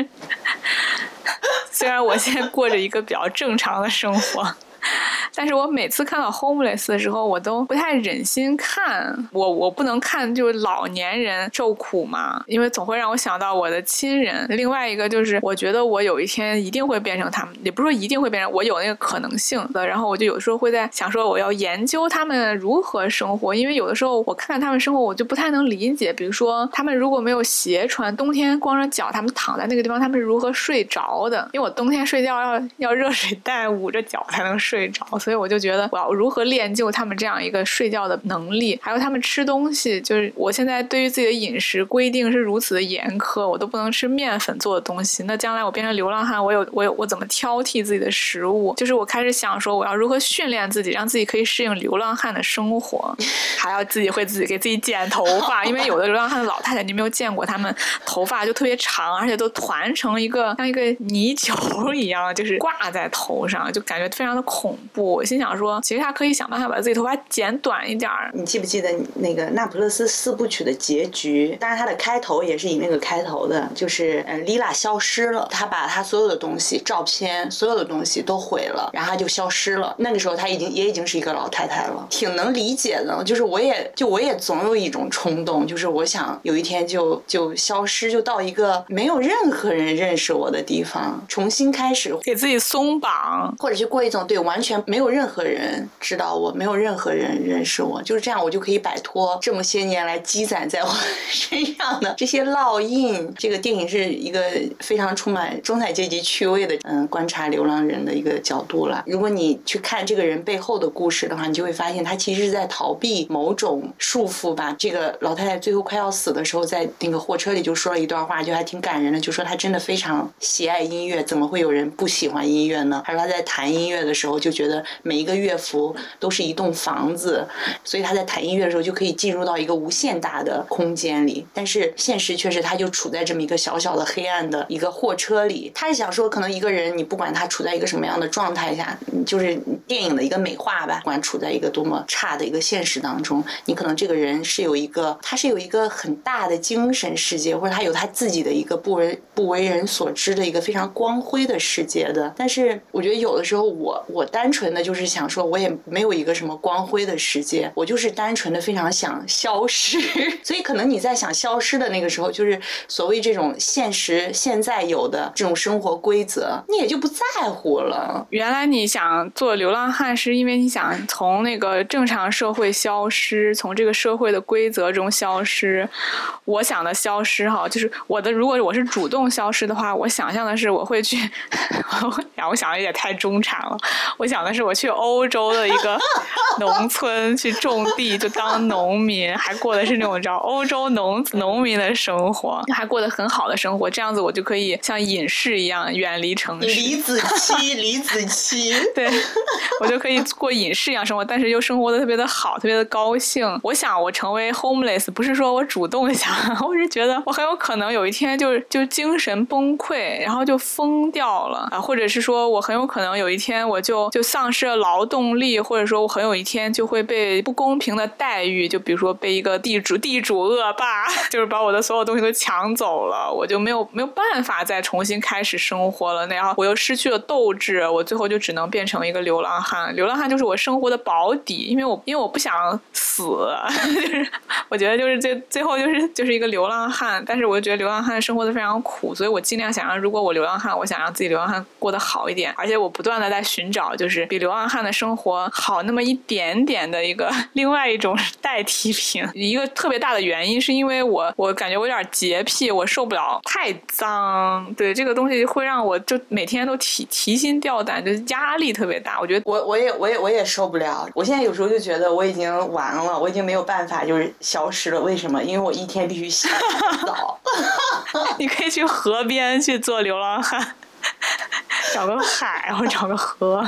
虽然我现在过着一个比较正常的生活。但是我每次看到 homeless 的时候，我都不太忍心看。我我不能看就是老年人受苦嘛，因为总会让我想到我的亲人。另外一个就是，我觉得我有一天一定会变成他们，也不是说一定会变成，我有那个可能性的。然后我就有时候会在想说，我要研究他们如何生活，因为有的时候我看看他们生活，我就不太能理解。比如说，他们如果没有鞋穿，冬天光着脚，他们躺在那个地方，他们是如何睡着的？因为我冬天睡觉要要热水袋捂着脚才能睡着。所以我就觉得我要如何练就他们这样一个睡觉的能力，还有他们吃东西，就是我现在对于自己的饮食规定是如此的严苛，我都不能吃面粉做的东西。那将来我变成流浪汉，我有我有我怎么挑剔自己的食物？就是我开始想说，我要如何训练自己，让自己可以适应流浪汉的生活，还要自己会自己给自己剪头发，因为有的流浪汉的老太太你没有见过，他们头发就特别长，而且都团成一个像一个泥球一样，就是挂在头上，就感觉非常的恐怖。我心想说，其实他可以想办法把自己头发剪短一点儿。你记不记得那个《那不勒斯四部曲》的结局？当然，它的开头也是以那个开头的，就是嗯，丽娜消失了，她把她所有的东西、照片、所有的东西都毁了，然后她就消失了。那个时候，她已经也已经是一个老太太了，挺能理解的。就是我也就我也总有一种冲动，就是我想有一天就就消失，就到一个没有任何人认识我的地方，重新开始，给自己松绑，或者去过一种对完全没有。任何人知道我，没有任何人认识我，就是这样，我就可以摆脱这么些年来积攒在我身上的 这些烙印。这个电影是一个非常充满中产阶级趣味的，嗯，观察流浪人的一个角度了。如果你去看这个人背后的故事的话，你就会发现他其实是在逃避某种束缚吧。这个老太太最后快要死的时候，在那个货车里就说了一段话，就还挺感人的，就说她真的非常喜爱音乐，怎么会有人不喜欢音乐呢？她说她在弹音乐的时候我就觉得。每一个乐符都是一栋房子，所以他在弹音乐的时候就可以进入到一个无限大的空间里。但是现实却是，他就处在这么一个小小的黑暗的一个货车里。他是想说，可能一个人，你不管他处在一个什么样的状态下，就是电影的一个美化吧。不管处在一个多么差的一个现实当中，你可能这个人是有一个，他是有一个很大的精神世界，或者他有他自己的一个不为不为人所知的一个非常光辉的世界的。但是我觉得有的时候，我我单纯的。就是想说，我也没有一个什么光辉的世界，我就是单纯的非常想消失。所以可能你在想消失的那个时候，就是所谓这种现实现在有的这种生活规则，你也就不在乎了。原来你想做流浪汉，是因为你想从那个正常社会消失，从这个社会的规则中消失。我想的消失哈，就是我的，如果我是主动消失的话，我想象的是我会去，呀，我想的也太中产了。我想的是我去欧洲的一个 农村去种地，就当农民，还过的是那种叫欧洲农农民的生活，还过得很好的生活。这样子我就可以像隐士一样远离城市。李子柒，李子柒，对我就可以过隐士一样生活，但是又生活的特别的好，特别的高兴。我想我成为 homeless，不是说我主动想，我是觉得我很有可能有一天就就精神崩溃，然后就疯掉了啊，或者是说我很有可能有一天我就就丧失了劳动力，或者说我很有一天就会被不公平的待遇，就比如说被一个地主地主恶霸，就是把我的所有东西都抢走了，我就没有没有办法再重新开始生活了，那样我又失去了斗志，我最后就只能变成一个流浪汉。流浪汉就是我生活的保底，因为我因为我不想死，就是我觉得就是最最后就是就是一个流浪汉，但是我就觉得流浪汉生活的非常苦，所以我尽量想让如果我流浪汉，我想让自己流浪汉过得好一点，而且我不断的在寻找就是比流浪汉的生活好那么一点点的一个 另外一种代替品。一个特别大的原因是因为我我感觉我有点洁癖，我受不了太脏，对这个东西会让我就每天都提提心吊胆，就压力特别大。我觉得我我也我也我也受不了。我现在有时候就觉得我已经完了，我已经没有办法就是消失了。为什么？因为我一天必须洗澡。你可以去河边去做流浪汉。找个海，或者找个河。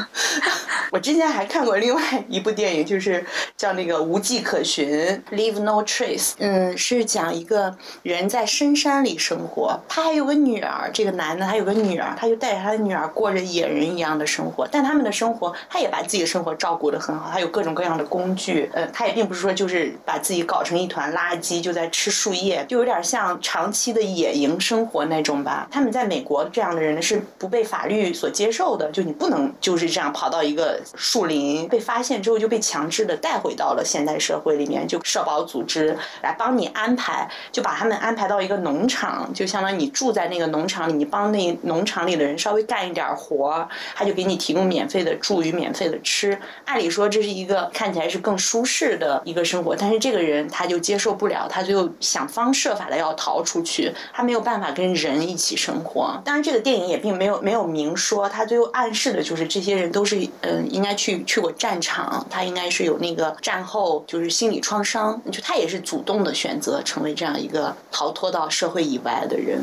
我之前还看过另外一部电影，就是叫那个《无迹可寻》（Leave No Trace）。嗯，是讲一个人在深山里生活，他还有个女儿。这个男的他有个女儿，他就带着他的女儿过着野人一样的生活。但他们的生活，他也把自己的生活照顾得很好。他有各种各样的工具。呃，他也并不是说就是把自己搞成一团垃圾，就在吃树叶，就有点像长期的野营生活那种吧。他们在美国这样的人是不被法律。所接受的，就你不能就是这样跑到一个树林，被发现之后就被强制的带回到了现代社会里面，就社保组织来帮你安排，就把他们安排到一个农场，就相当于你住在那个农场里，你帮那农场里的人稍微干一点活，他就给你提供免费的住与免费的吃。按理说这是一个看起来是更舒适的一个生活，但是这个人他就接受不了，他就想方设法的要逃出去，他没有办法跟人一起生活。当然，这个电影也并没有没有明。说他最后暗示的就是这些人都是嗯应该去去过战场，他应该是有那个战后就是心理创伤，就他也是主动的选择成为这样一个逃脱到社会以外的人，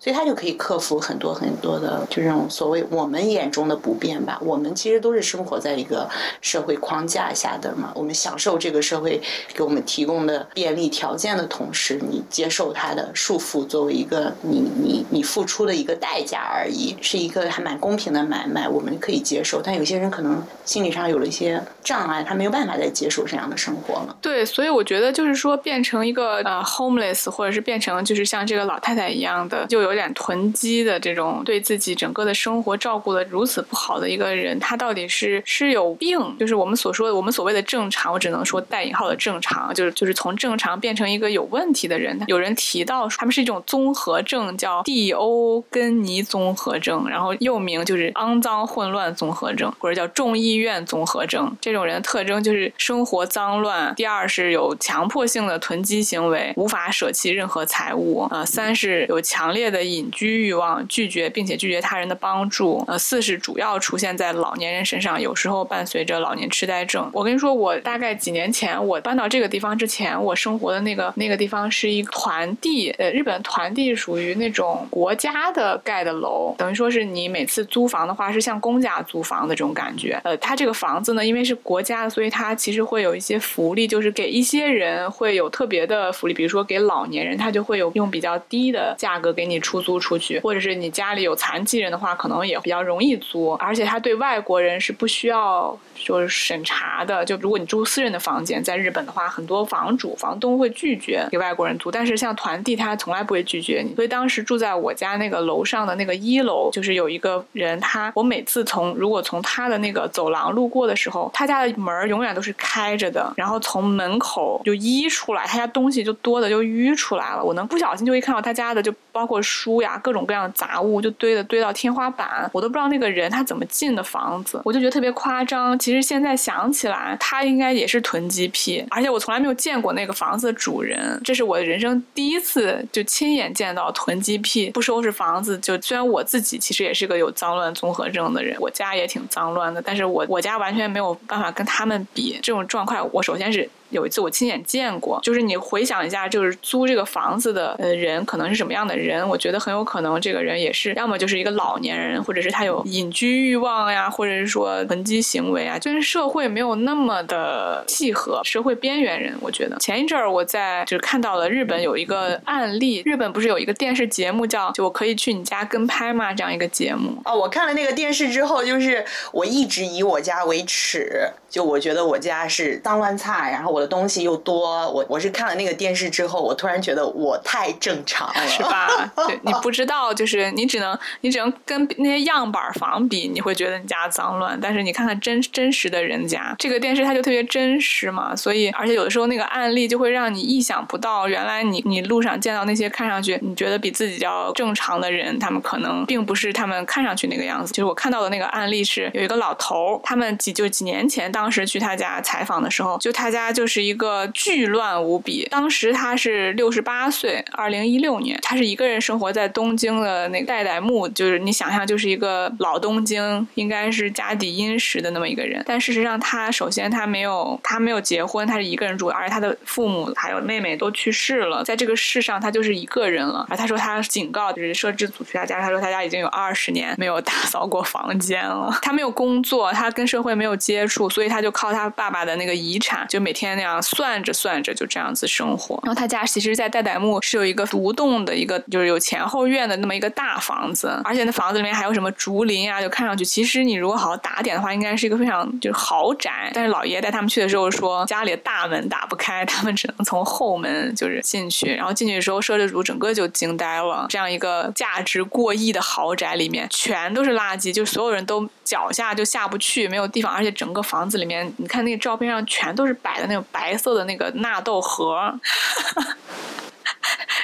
所以他就可以克服很多很多的就这种所谓我们眼中的不便吧。我们其实都是生活在一个社会框架下的嘛，我们享受这个社会给我们提供的便利条件的同时，你接受它的束缚作为一个你你你付出的一个代价而已，是一个还蛮。公平的买卖我们可以接受，但有些人可能心理上有了一些障碍，他没有办法再接受这样的生活了。对，所以我觉得就是说，变成一个呃 homeless，或者是变成就是像这个老太太一样的，就有点囤积的这种对自己整个的生活照顾的如此不好的一个人，他到底是是有病？就是我们所说的我们所谓的正常，我只能说带引号的正常，就是就是从正常变成一个有问题的人。有人提到他们是一种综合症，叫蒂欧根尼综合症，然后又。名就是肮脏混乱综合症，或者叫重医院综合症。这种人的特征就是生活脏乱。第二是有强迫性的囤积行为，无法舍弃任何财物。呃，三是有强烈的隐居欲望，拒绝并且拒绝他人的帮助。呃，四是主要出现在老年人身上，有时候伴随着老年痴呆症。我跟你说，我大概几年前我搬到这个地方之前，我生活的那个那个地方是一团地。呃，日本团地属于那种国家的盖的楼，等于说是你每。次租房的话是像公家租房的这种感觉，呃，它这个房子呢，因为是国家的，所以它其实会有一些福利，就是给一些人会有特别的福利，比如说给老年人，他就会有用比较低的价格给你出租出去，或者是你家里有残疾人的话，可能也比较容易租，而且他对外国人是不需要就是审查的，就如果你住私人的房间，在日本的话，很多房主房东会拒绝给外国人租，但是像团地他从来不会拒绝你，所以当时住在我家那个楼上的那个一楼，就是有一个。人他，我每次从如果从他的那个走廊路过的时候，他家的门永远都是开着的，然后从门口就溢出来，他家东西就多的就溢出来了。我能不小心就会看到他家的，就包括书呀，各种各样的杂物就堆的堆到天花板，我都不知道那个人他怎么进的房子，我就觉得特别夸张。其实现在想起来，他应该也是囤积癖，而且我从来没有见过那个房子的主人，这是我人生第一次就亲眼见到囤积癖不收拾房子。就虽然我自己其实也是个有脏乱综合症的人，我家也挺脏乱的，但是我我家完全没有办法跟他们比。这种状况，我首先是。有一次我亲眼见过，就是你回想一下，就是租这个房子的呃人可能是什么样的人？我觉得很有可能这个人也是要么就是一个老年人，或者是他有隐居欲望呀，或者是说囤积行为啊，就是社会没有那么的契合，社会边缘人。我觉得前一阵儿我在就是看到了日本有一个案例，日本不是有一个电视节目叫就我可以去你家跟拍吗？这样一个节目哦，我看了那个电视之后，就是我一直以我家为耻，就我觉得我家是脏乱差，然后我。东西又多，我我是看了那个电视之后，我突然觉得我太正常了，是吧？对你不知道，就是你只能你只能跟那些样板房比，你会觉得你家脏乱。但是你看看真真实的人家，这个电视它就特别真实嘛，所以而且有的时候那个案例就会让你意想不到，原来你你路上见到那些看上去你觉得比自己要正常的人，他们可能并不是他们看上去那个样子。就是我看到的那个案例是有一个老头，他们几就几年前当时去他家采访的时候，就他家就是。是一个巨乱无比。当时他是六十八岁，二零一六年，他是一个人生活在东京的那个代代木，就是你想象，就是一个老东京，应该是家底殷实的那么一个人。但事实上，他首先他没有他没有结婚，他是一个人住，而且他的父母还有妹妹都去世了，在这个世上他就是一个人了。而他说他警告就是摄制组去他家，他说他家已经有二十年没有打扫过房间了。他没有工作，他跟社会没有接触，所以他就靠他爸爸的那个遗产，就每天那。样算着算着就这样子生活，然后他家其实，在代代木是有一个独栋的一个，就是有前后院的那么一个大房子，而且那房子里面还有什么竹林啊，就看上去其实你如果好好打点的话，应该是一个非常就是豪宅。但是老爷带他们去的时候说，家里的大门打不开，他们只能从后门就是进去，然后进去的时候，摄制组整个就惊呆了，这样一个价值过亿的豪宅里面全都是垃圾，就所有人都脚下就下不去，没有地方，而且整个房子里面，你看那个照片上全都是摆的那种。白色的那个纳豆盒。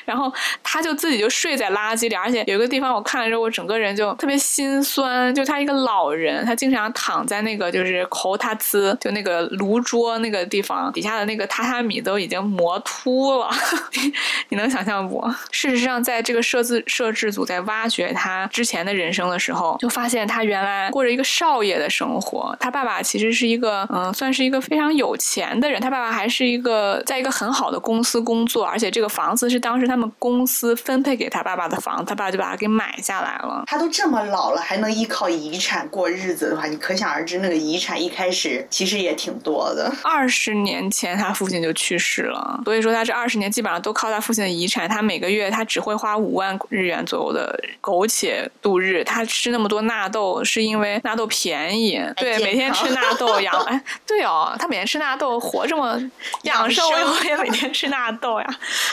然后他就自己就睡在垃圾里，而且有一个地方我看了之后，我整个人就特别心酸。就他一个老人，他经常躺在那个就是口塔兹，就那个炉桌那个地方底下的那个榻榻米都已经磨秃了，你能想象不？事实上，在这个摄制摄制组在挖掘他之前的人生的时候，就发现他原来过着一个少爷的生活。他爸爸其实是一个嗯，算是一个非常有钱的人。他爸爸还是一个在一个很好的公司工作，而且这个房子是当时他们公司分配给他爸爸的房，他爸就把他给买下来了。他都这么老了，还能依靠遗产过日子的话，你可想而知，那个遗产一开始其实也挺多的。二十年前他父亲就去世了，所以说他这二十年基本上都靠他父亲的遗产。他每个月他只会花五万日元左右的苟且度日。他吃那么多纳豆是因为纳豆便宜，对，每天吃纳豆养。哎，对哦，他每天吃纳豆活这么养生，我也每天吃纳豆呀。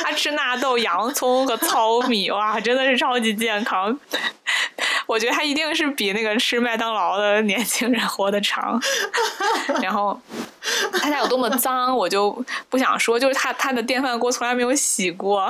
他吃纳豆。洋葱和糙米哇，真的是超级健康。我觉得他一定是比那个吃麦当劳的年轻人活得长。然后他家有多么脏，我就不想说。就是他他的电饭锅从来没有洗过，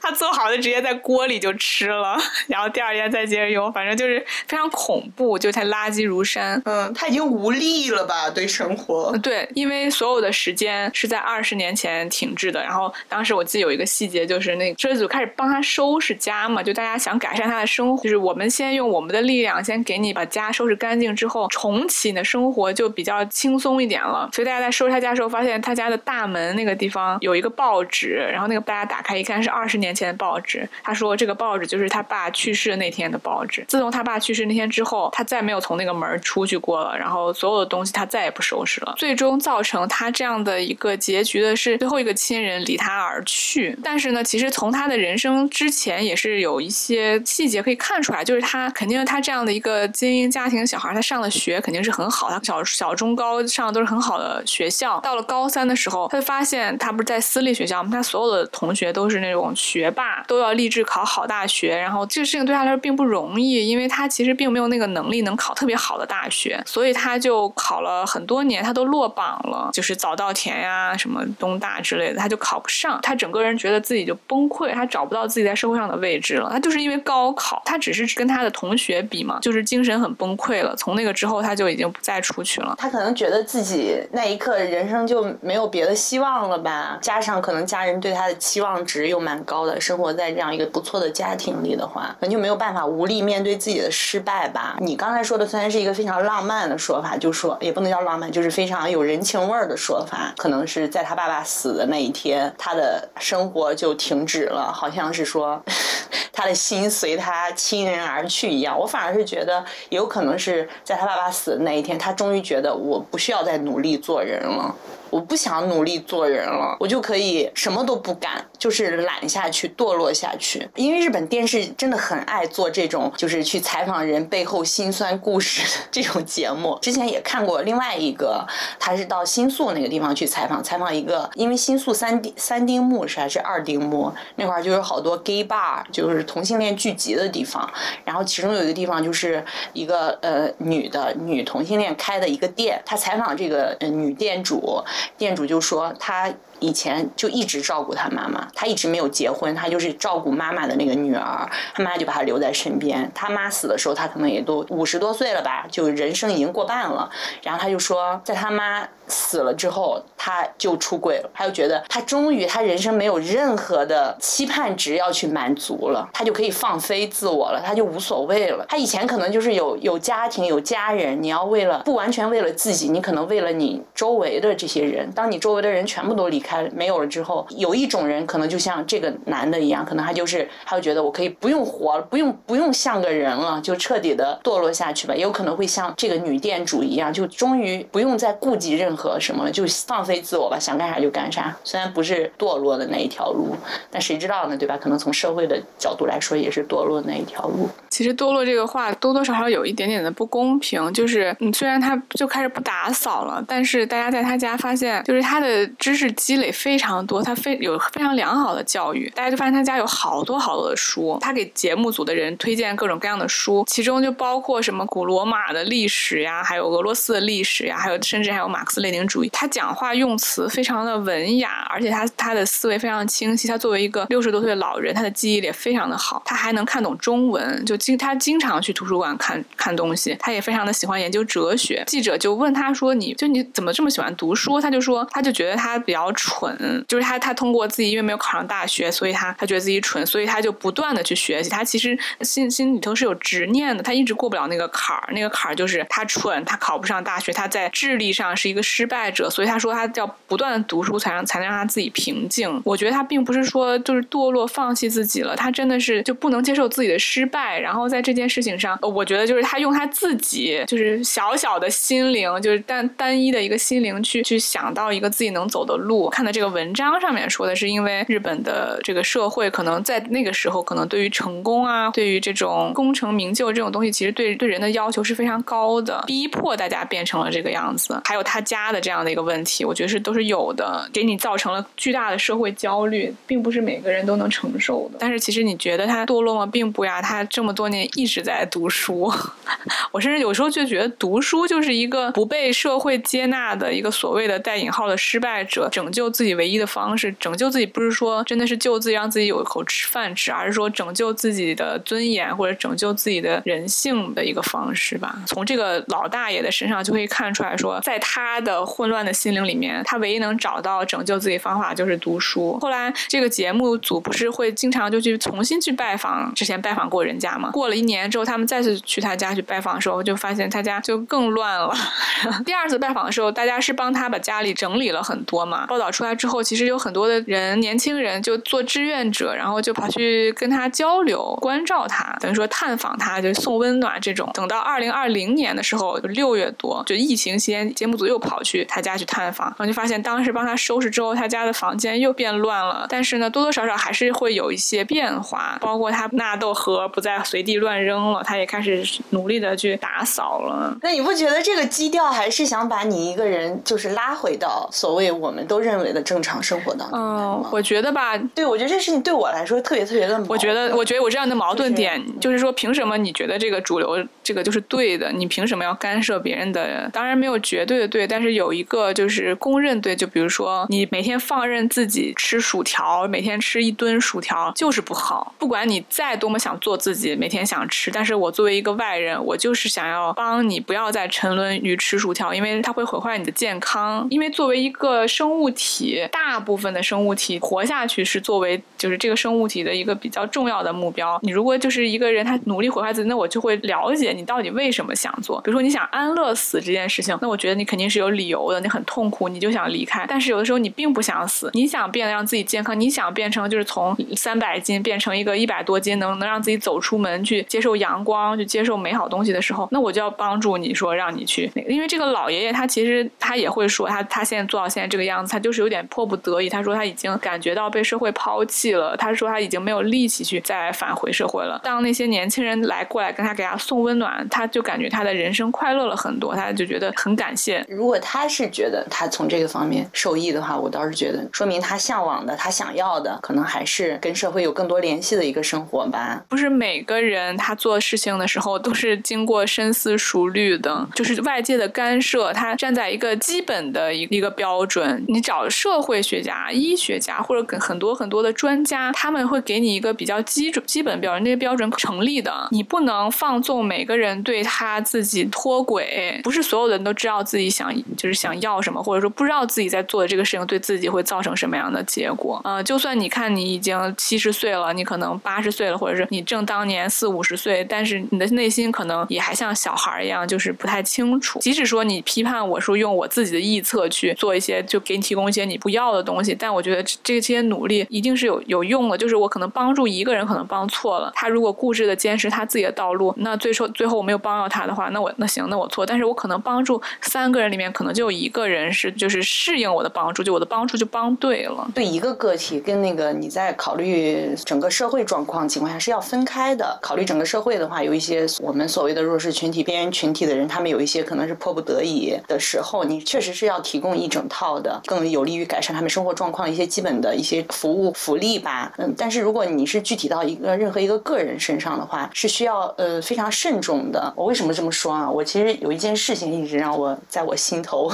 他做好的直接在锅里就吃了，然后第二天再接着用。反正就是非常恐怖，就他垃圾如山。嗯，他已经无力了吧？对生活。对，因为所有的时间是在二十年前停滞的。然后当时我记得有一个细节，就就是那摄制组开始帮他收拾家嘛，就大家想改善他的生活，就是我们先用。我们的力量先给你把家收拾干净之后，重启你的生活就比较轻松一点了。所以大家在收拾他家的时候，发现他家的大门那个地方有一个报纸，然后那个大家打开一看是二十年前的报纸。他说这个报纸就是他爸去世那天的报纸。自从他爸去世那天之后，他再没有从那个门出去过了。然后所有的东西他再也不收拾了。最终造成他这样的一个结局的是最后一个亲人离他而去。但是呢，其实从他的人生之前也是有一些细节可以看出来，就是他。肯定他这样的一个精英家庭小孩，他上的学肯定是很好，他小小中高上的都是很好的学校。到了高三的时候，他就发现他不是在私立学校吗？他所有的同学都是那种学霸，都要立志考好大学。然后这个事情对他来说并不容易，因为他其实并没有那个能力能考特别好的大学，所以他就考了很多年，他都落榜了，就是早稻田呀、什么东大之类的，他就考不上。他整个人觉得自己就崩溃，他找不到自己在社会上的位置了。他就是因为高考，他只是跟他的同学比嘛，就是精神很崩溃了。从那个之后，他就已经不再出去了。他可能觉得自己那一刻人生就没有别的希望了吧，加上可能家人对他的期望值又蛮高的，生活在这样一个不错的家庭里的话，可能就没有办法无力面对自己的失败吧。你刚才说的虽然是一个非常浪漫的说法，就说也不能叫浪漫，就是非常有人情味儿的说法，可能是在他爸爸死的那一天，他的生活就停止了，好像是说 他的心随他亲人而去一样。我反而是觉得，有可能是在他爸爸死的那一天，他终于觉得我不需要再努力做人了。我不想努力做人了，我就可以什么都不干，就是懒下去、堕落下去。因为日本电视真的很爱做这种，就是去采访人背后辛酸故事的这种节目。之前也看过另外一个，他是到新宿那个地方去采访，采访一个，因为新宿三丁三丁目是还是二丁目那块儿就有好多 gay bar，就是同性恋聚集的地方。然后其中有一个地方就是一个呃女的女同性恋开的一个店，他采访这个呃女店主。店主就说他以前就一直照顾他妈妈，他一直没有结婚，他就是照顾妈妈的那个女儿，他妈就把他留在身边。他妈死的时候，他可能也都五十多岁了吧，就人生已经过半了。然后他就说，在他妈死了之后，他就出轨了，他就觉得他终于他人生没有任何的期盼值要去满足了，他就可以放飞自我了，他就无所谓了。他以前可能就是有有家庭有家人，你要为了不完全为了自己，你可能为了你周围的这些人，当你周围的人全部都离开。没有了之后，有一种人可能就像这个男的一样，可能他就是他就觉得我可以不用活了，不用不用像个人了，就彻底的堕落下去吧。也有可能会像这个女店主一样，就终于不用再顾及任何什么了，就放飞自我吧，想干啥就干啥。虽然不是堕落的那一条路，但谁知道呢，对吧？可能从社会的角度来说，也是堕落的那一条路。其实堕落这个话多多少少有一点点的不公平，就是嗯，虽然他就开始不打扫了，但是大家在他家发现，就是他的知识积累非常多，他非有非常良好的教育，大家就发现他家有好多好多的书，他给节目组的人推荐各种各样的书，其中就包括什么古罗马的历史呀，还有俄罗斯的历史呀，还有甚至还有马克思列宁主义。他讲话用词非常的文雅，而且他他的思维非常清晰。他作为一个六十多岁的老人，他的记忆力也非常的好，他还能看懂中文，就经他经常去图书馆看看东西，他也非常的喜欢研究哲学。记者就问他说：“你就你怎么这么喜欢读书？”他就说：“他就觉得他比较蠢，就是他他通过自己因为没有考上大学，所以他他觉得自己蠢，所以他就不断的去学习。他其实心心里头是有执念的，他一直过不了那个坎儿。那个坎儿就是他蠢，他考不上大学，他在智力上是一个失败败者。所以他说他要不断的读书，才让才能让他自己平静。我觉得他并不是说就是堕落放弃自己了，他真的是就不能接受自己的失败，然后在这件事情上，我觉得就是他用他自己就是小小的心灵，就是单单一的一个心灵去去想到一个自己能走的路。看的这个文章上面说的是，因为日本的这个社会可能在那个时候，可能对于成功啊，对于这种功成名就这种东西，其实对对人的要求是非常高的，逼迫大家变成了这个样子。还有他家的这样这样的一个问题，我觉得是都是有的，给你造成了巨大的社会焦虑，并不是每个人都能承受的。但是其实你觉得他堕落吗？并不呀，他这么多年一直在读书。我甚至有时候就觉得读书就是一个不被社会接纳的一个所谓的带引号的失败者拯救自己唯一的方式。拯救自己不是说真的是救自己，让自己有一口吃饭吃，而是说拯救自己的尊严或者拯救自己的人性的一个方式吧。从这个老大爷的身上就可以看出来说，在他的混乱的心灵里面，他唯一能找到拯救自己方法就是读书。后来这个节目组不是会经常就去重新去拜访之前拜访过人家吗？过了一年之后，他们再次去他家去拜访的时候，就发现他家就更乱了。第二次拜访的时候，大家是帮他把家里整理了很多嘛。报道出来之后，其实有很多的人，年轻人就做志愿者，然后就跑去跟他交流、关照他，等于说探访他，就送温暖这种。等到二零二零年的时候，六月多，就疫情期间，节目组又跑去他家去探访，然后就发现当时帮他收拾之后，他家的房间又变乱了。但是呢，多多少少还是会有一些变化，包括他纳豆盒不再随地乱扔了，他也开始努力的去打扫了。那你不觉得这个基调还是想把你一个人就是拉回到所谓我们都认为的正常生活当中吗，我觉得吧，对，我觉得这事情对我来说特别特别的。我觉得，我觉得我这样的矛盾点就是就是说，凭什么你觉得这个主流这个就是对的？你凭什么要干涉别人的？当然没有绝对的对，但是有一个就是公认对。就比如说，你每天放任自己吃薯条，每天吃一吨薯条就是不好。不管你再多么想做自己，每天想吃，但是我作为一个外人，我就是想要帮你不要再沉沦于吃薯条，因为它会毁坏你的健康。因为作为一个生物体，大部分的生物体活下去是作为就是这个生物体的一个比较重要的目标。你如果就是一个人，他努力毁坏自己，那我就会了解你到底为什么想做。比如说你想安乐死这件事情，那我觉得你肯定是有理由的，你很痛苦，你就想离开。但是有的时候你并不想死，你想变得让自己健康，你想变成就是从三百斤变成一个一百多斤，能能让自己走出门去接受阳光，去接受美好东西的时候，那我就要帮助你说让你去，因为这个老爷爷他其实他也会说他他现在做到现在这个样子，他就是有点迫不得已。他说他已经感觉到被社会抛弃了，他说他已经没有力气去再返回社会了。当那些年轻人来过来跟他给他送温暖，他就感觉他的人生快乐了很多，他就觉得很感谢。如果他是觉得他从这个方面受益的话，我倒是觉得说明他向往的、他想要的，可能还是跟社会有更多联系的一个生活吧。不是每个人他做事情的时候都是经过深思熟虑的，就是外界的干涉，他站在一个基本的一一个标准。你找社会学家、医学家或者很多很多的专家，他们会给你一个比较基准基本标准，那些标准成立的。你不能放纵每个人对他自己脱轨，不是所有的人都知道自己想就是想要什么，或者说不知道自己在做的这个事情对自己会造成什么样的结果。呃，就算你看你已经七十岁了，你可能八十岁了，或者是你正当年四五十岁，但是你的内心可能也还像小孩一样，就是不太清楚。即使说你批判我说用我自己的臆测去做一些，就给你提供一些你不要的东西，但我觉得这这些努力一定是有有用的。就是我可能帮助一个人，可能帮错了，他如果固执的坚持他自己的道路，那最后最后我没有帮到他的话，那我那行，那我错。但是我可能帮助三个人里面，可能就有一个人是就是适应我的帮助，就我的帮助就帮对了。对一个个体跟那个你在考虑整个社会状况情况下是要分开的。考虑整个社会的话，有一些我们所谓的弱势群体、边缘群体的人，他们有一些可能是迫不得已的时候，你确实是要提供一整套的更有利于改善他们生活状况一些基本的一些服务福利吧。嗯，但是如果你是具体到一个任何一个个人身上的话，是需要呃非常慎重的。我为什么这么说啊？我其实有一件事情一直让我在我心头，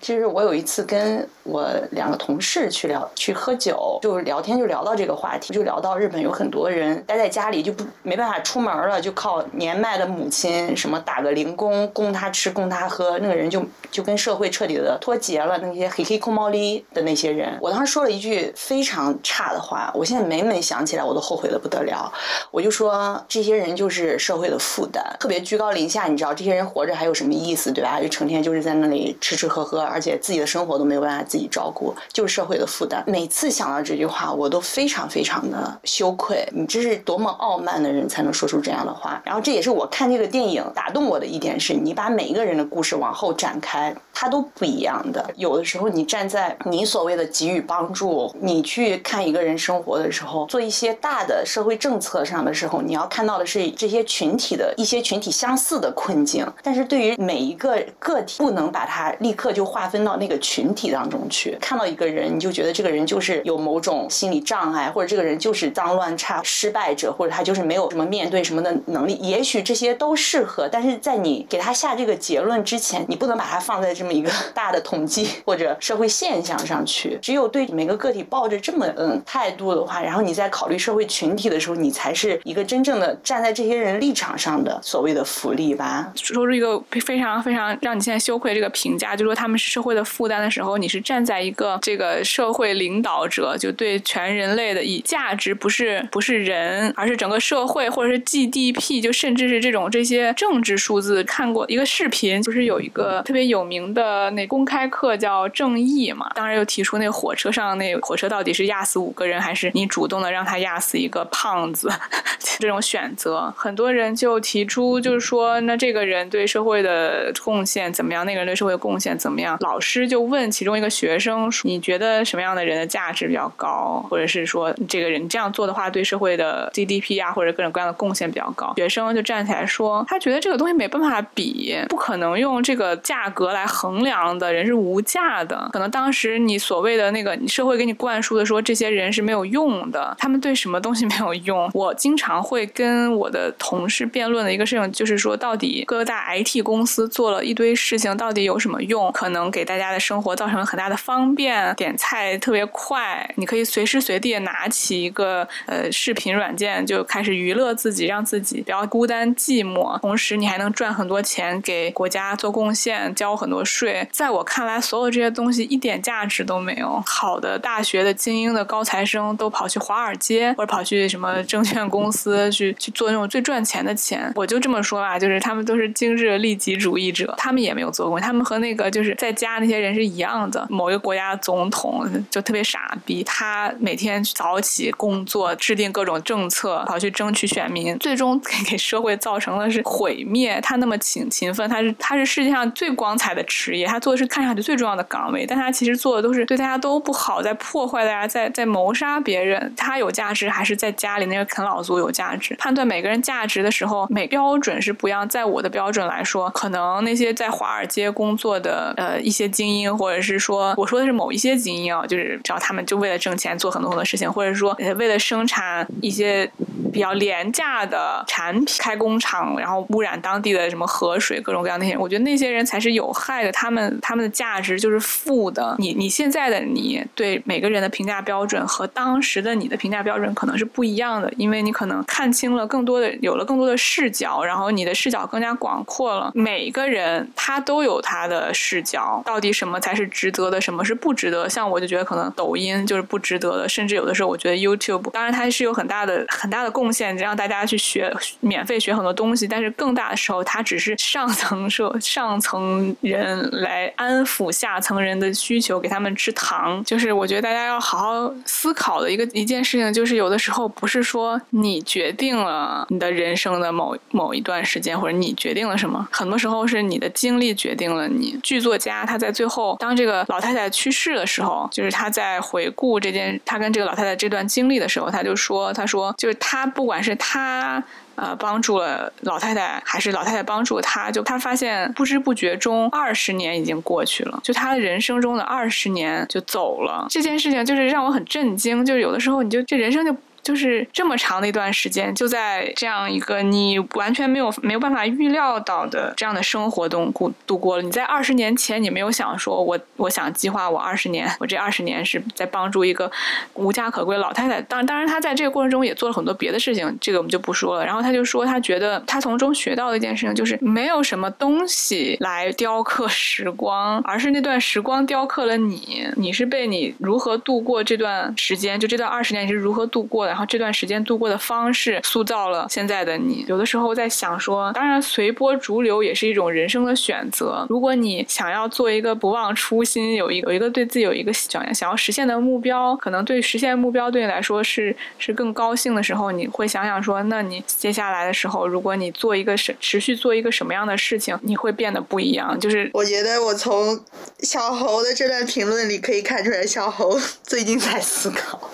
其 实我有一次跟我两个同事去聊去喝酒，就聊天就聊到这个话题，就聊到日本有很多人待在家里就不没办法出门了，就靠年迈的母亲什么打个零工供他吃供他喝，那个人就就跟社会彻底的脱节了。那些黑黑空猫狸的那些人，我当时说了一句非常差的话，我现在每每想起来我都后悔的不得了。我就说这些人就是社会的负担，特别居高临下，你知道这些人活着还有什么意思，对吧？就成天就是在那里吃吃喝喝，而且自己的生活都没有办法自己照顾，就是社会的负担。每次想到这句话，我都非常非常的羞愧。你这是多么傲慢的人才能说出这样的话？然后这也是我看这个电影打动我的一点是，你把每一个人的故事往后展开，它都不一样的。有的时候你站在你所谓的给予帮助，你去看一个人生活的时候，做一些大的社会政策上的时候，你要看到的是这些群体的一些群体相似的困境。但是对于每一个个体，不能把它他立刻就划分到那个群体当中去。看到一个人，你就觉得这个人就是有某种心理障碍，或者这个人就是脏乱差、失败者，或者他就是没有什么面对什么的能力。也许这些都适合，但是在你给他下这个结论之前，你不能把它放在这么一个 大的统计或者社会现象上去。只有对每个个体抱着这么嗯态度的话，然后你在考虑社会群体的时候，你才是一个真正的站在这些人立场上的所谓的福利吧。说出一个非常非常让你现在羞愧这个评评价，就说他们是社会的负担的时候，你是站在一个这个社会领导者，就对全人类的以价值不是不是人，而是整个社会或者是 GDP，就甚至是这种这些政治数字。看过一个视频，就是有一个特别有名的那公开课叫正义嘛，当然又提出那火车上那火车到底是压死五个人，还是你主动的让他压死一个胖子，这种选择，很多人就提出就是说，那这个人对社会的贡献怎么样？那个人对社会贡献怎么样？老师就问其中一个学生，你觉得什么样的人的价值比较高？或者是说，这个人这样做的话，对社会的 GDP 啊，或者各种各样的贡献比较高？学生就站起来说，他觉得这个东西没办法比，不可能用这个价格来衡量的，人是无价的。可能当时你所谓的那个社会给你灌输的说，这些人是没有用的，他们对什么东西没有用？我经常会跟我的同事辩论的一个事情，就是说，到底各大 IT 公司做了一堆事情，到底有什怎么用？可能给大家的生活造成了很大的方便，点菜特别快，你可以随时随地拿起一个呃视频软件就开始娱乐自己，让自己不要孤单寂寞。同时，你还能赚很多钱，给国家做贡献，交很多税。在我看来，所有这些东西一点价值都没有。好的大学的精英的高材生都跑去华尔街，或者跑去什么证券公司去去做那种最赚钱的钱。我就这么说吧，就是他们都是精致利己主义者，他们也没有做过，他们和那个就是在家那些人是一样的。某一个国家总统就特别傻逼，他每天早起工作，制定各种政策，跑去争取选民，最终 给给社会造成的是毁灭。他那么勤勤奋，他是他是世界上最光彩的职业，他做的是看上去最重要的岗位，但他其实做的都是对大家都不好，在破坏大家，在在谋杀别人。他有价值还是在家里那个啃老族有价值？判断每个人价值的时候，每标准是不一样。在我的标准来说，可能那些在华尔街工作做的呃一些精英，或者是说我说的是某一些精英啊，就是只要他们就为了挣钱做很多很多事情，或者说为了生产一些比较廉价的产品，开工厂，然后污染当地的什么河水，各种各样那些，我觉得那些人才是有害的。他们他们的价值就是负的。你你现在的你对每个人的评价标准和当时的你的评价标准可能是不一样的，因为你可能看清了更多的，有了更多的视角，然后你的视角更加广阔了。每个人他都有他的的视角，到底什么才是值得的，什么是不值得？像我就觉得可能抖音就是不值得的，甚至有的时候我觉得 YouTube，当然它是有很大的很大的贡献，让大家去学免费学很多东西，但是更大的时候，它只是上层社上层人来安抚下层人的需求，给他们吃糖。就是我觉得大家要好好思考的一个一件事情，就是有的时候不是说你决定了你的人生的某某一段时间，或者你决定了什么，很多时候是你的经历决定了剧作家他在最后当这个老太太去世的时候，就是他在回顾这件他跟这个老太太这段经历的时候，他就说，他说就是他不管是他。呃，帮助了老太太，还是老太太帮助他？就他发现不知不觉中，二十年已经过去了，就他的人生中的二十年就走了。这件事情就是让我很震惊，就是有的时候你就这人生就。就是这么长的一段时间，就在这样一个你完全没有没有办法预料到的这样的生活中过度过了。你在二十年前，你没有想说，我我想计划我二十年，我这二十年是在帮助一个无家可归老太太。当当然，他在这个过程中也做了很多别的事情，这个我们就不说了。然后他就说，他觉得他从中学到的一件事情就是，没有什么东西来雕刻时光，而是那段时光雕刻了你。你是被你如何度过这段时间，就这段二十年你是如何度过的。然后这段时间度过的方式塑造了现在的你。有的时候在想说，当然随波逐流也是一种人生的选择。如果你想要做一个不忘初心，有一有一个对自己有一个想要想要实现的目标，可能对实现目标对你来说是是更高兴的时候，你会想想说，那你接下来的时候，如果你做一个什持续做一个什么样的事情，你会变得不一样。就是我觉得我从小猴的这段评论里可以看出来，小猴最近在思考。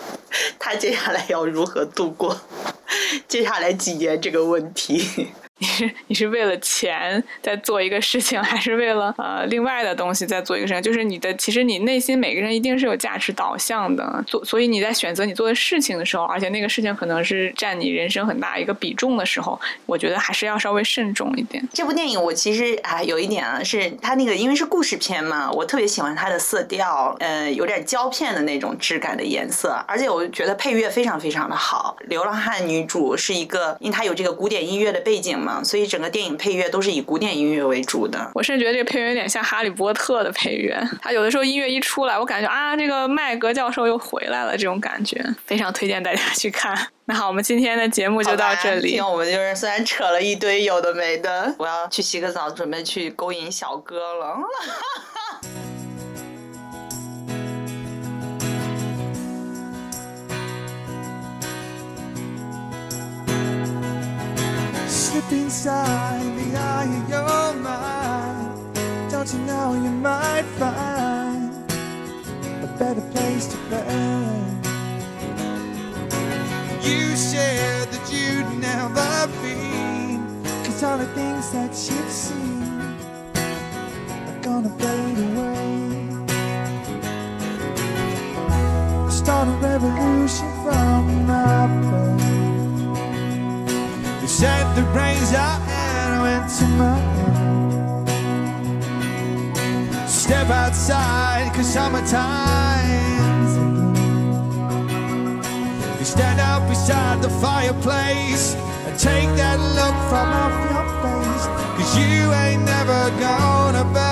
他接下来要如何度过接下来几年这个问题？你是你是为了钱在做一个事情，还是为了呃另外的东西在做一个事情？就是你的，其实你内心每个人一定是有价值导向的，做所以你在选择你做的事情的时候，而且那个事情可能是占你人生很大一个比重的时候，我觉得还是要稍微慎重一点。这部电影我其实啊有一点啊，是它那个因为是故事片嘛，我特别喜欢它的色调，呃，有点胶片的那种质感的颜色，而且我觉得配乐非常非常的好。流浪汉女主是一个，因为她有这个古典音乐的背景嘛。所以整个电影配乐都是以古典音乐为主的。我甚至觉得这个配乐有点像《哈利波特》的配乐。它有的时候音乐一出来，我感觉啊，这个麦格教授又回来了，这种感觉非常推荐大家去看。那好，我们今天的节目就到这里。今我们就是虽然扯了一堆有的没的，我要去洗个澡，准备去勾引小哥了。slip inside the eye of your mind. Don't you know you might find a better place to play? You said that you'd never been, cause all the things that you've seen are gonna fade away. Start a revolution from my place shake the razor and I went to mine. Step outside, cause summertime's. You stand out beside the fireplace and take that look from off your face, cause you ain't never gonna back.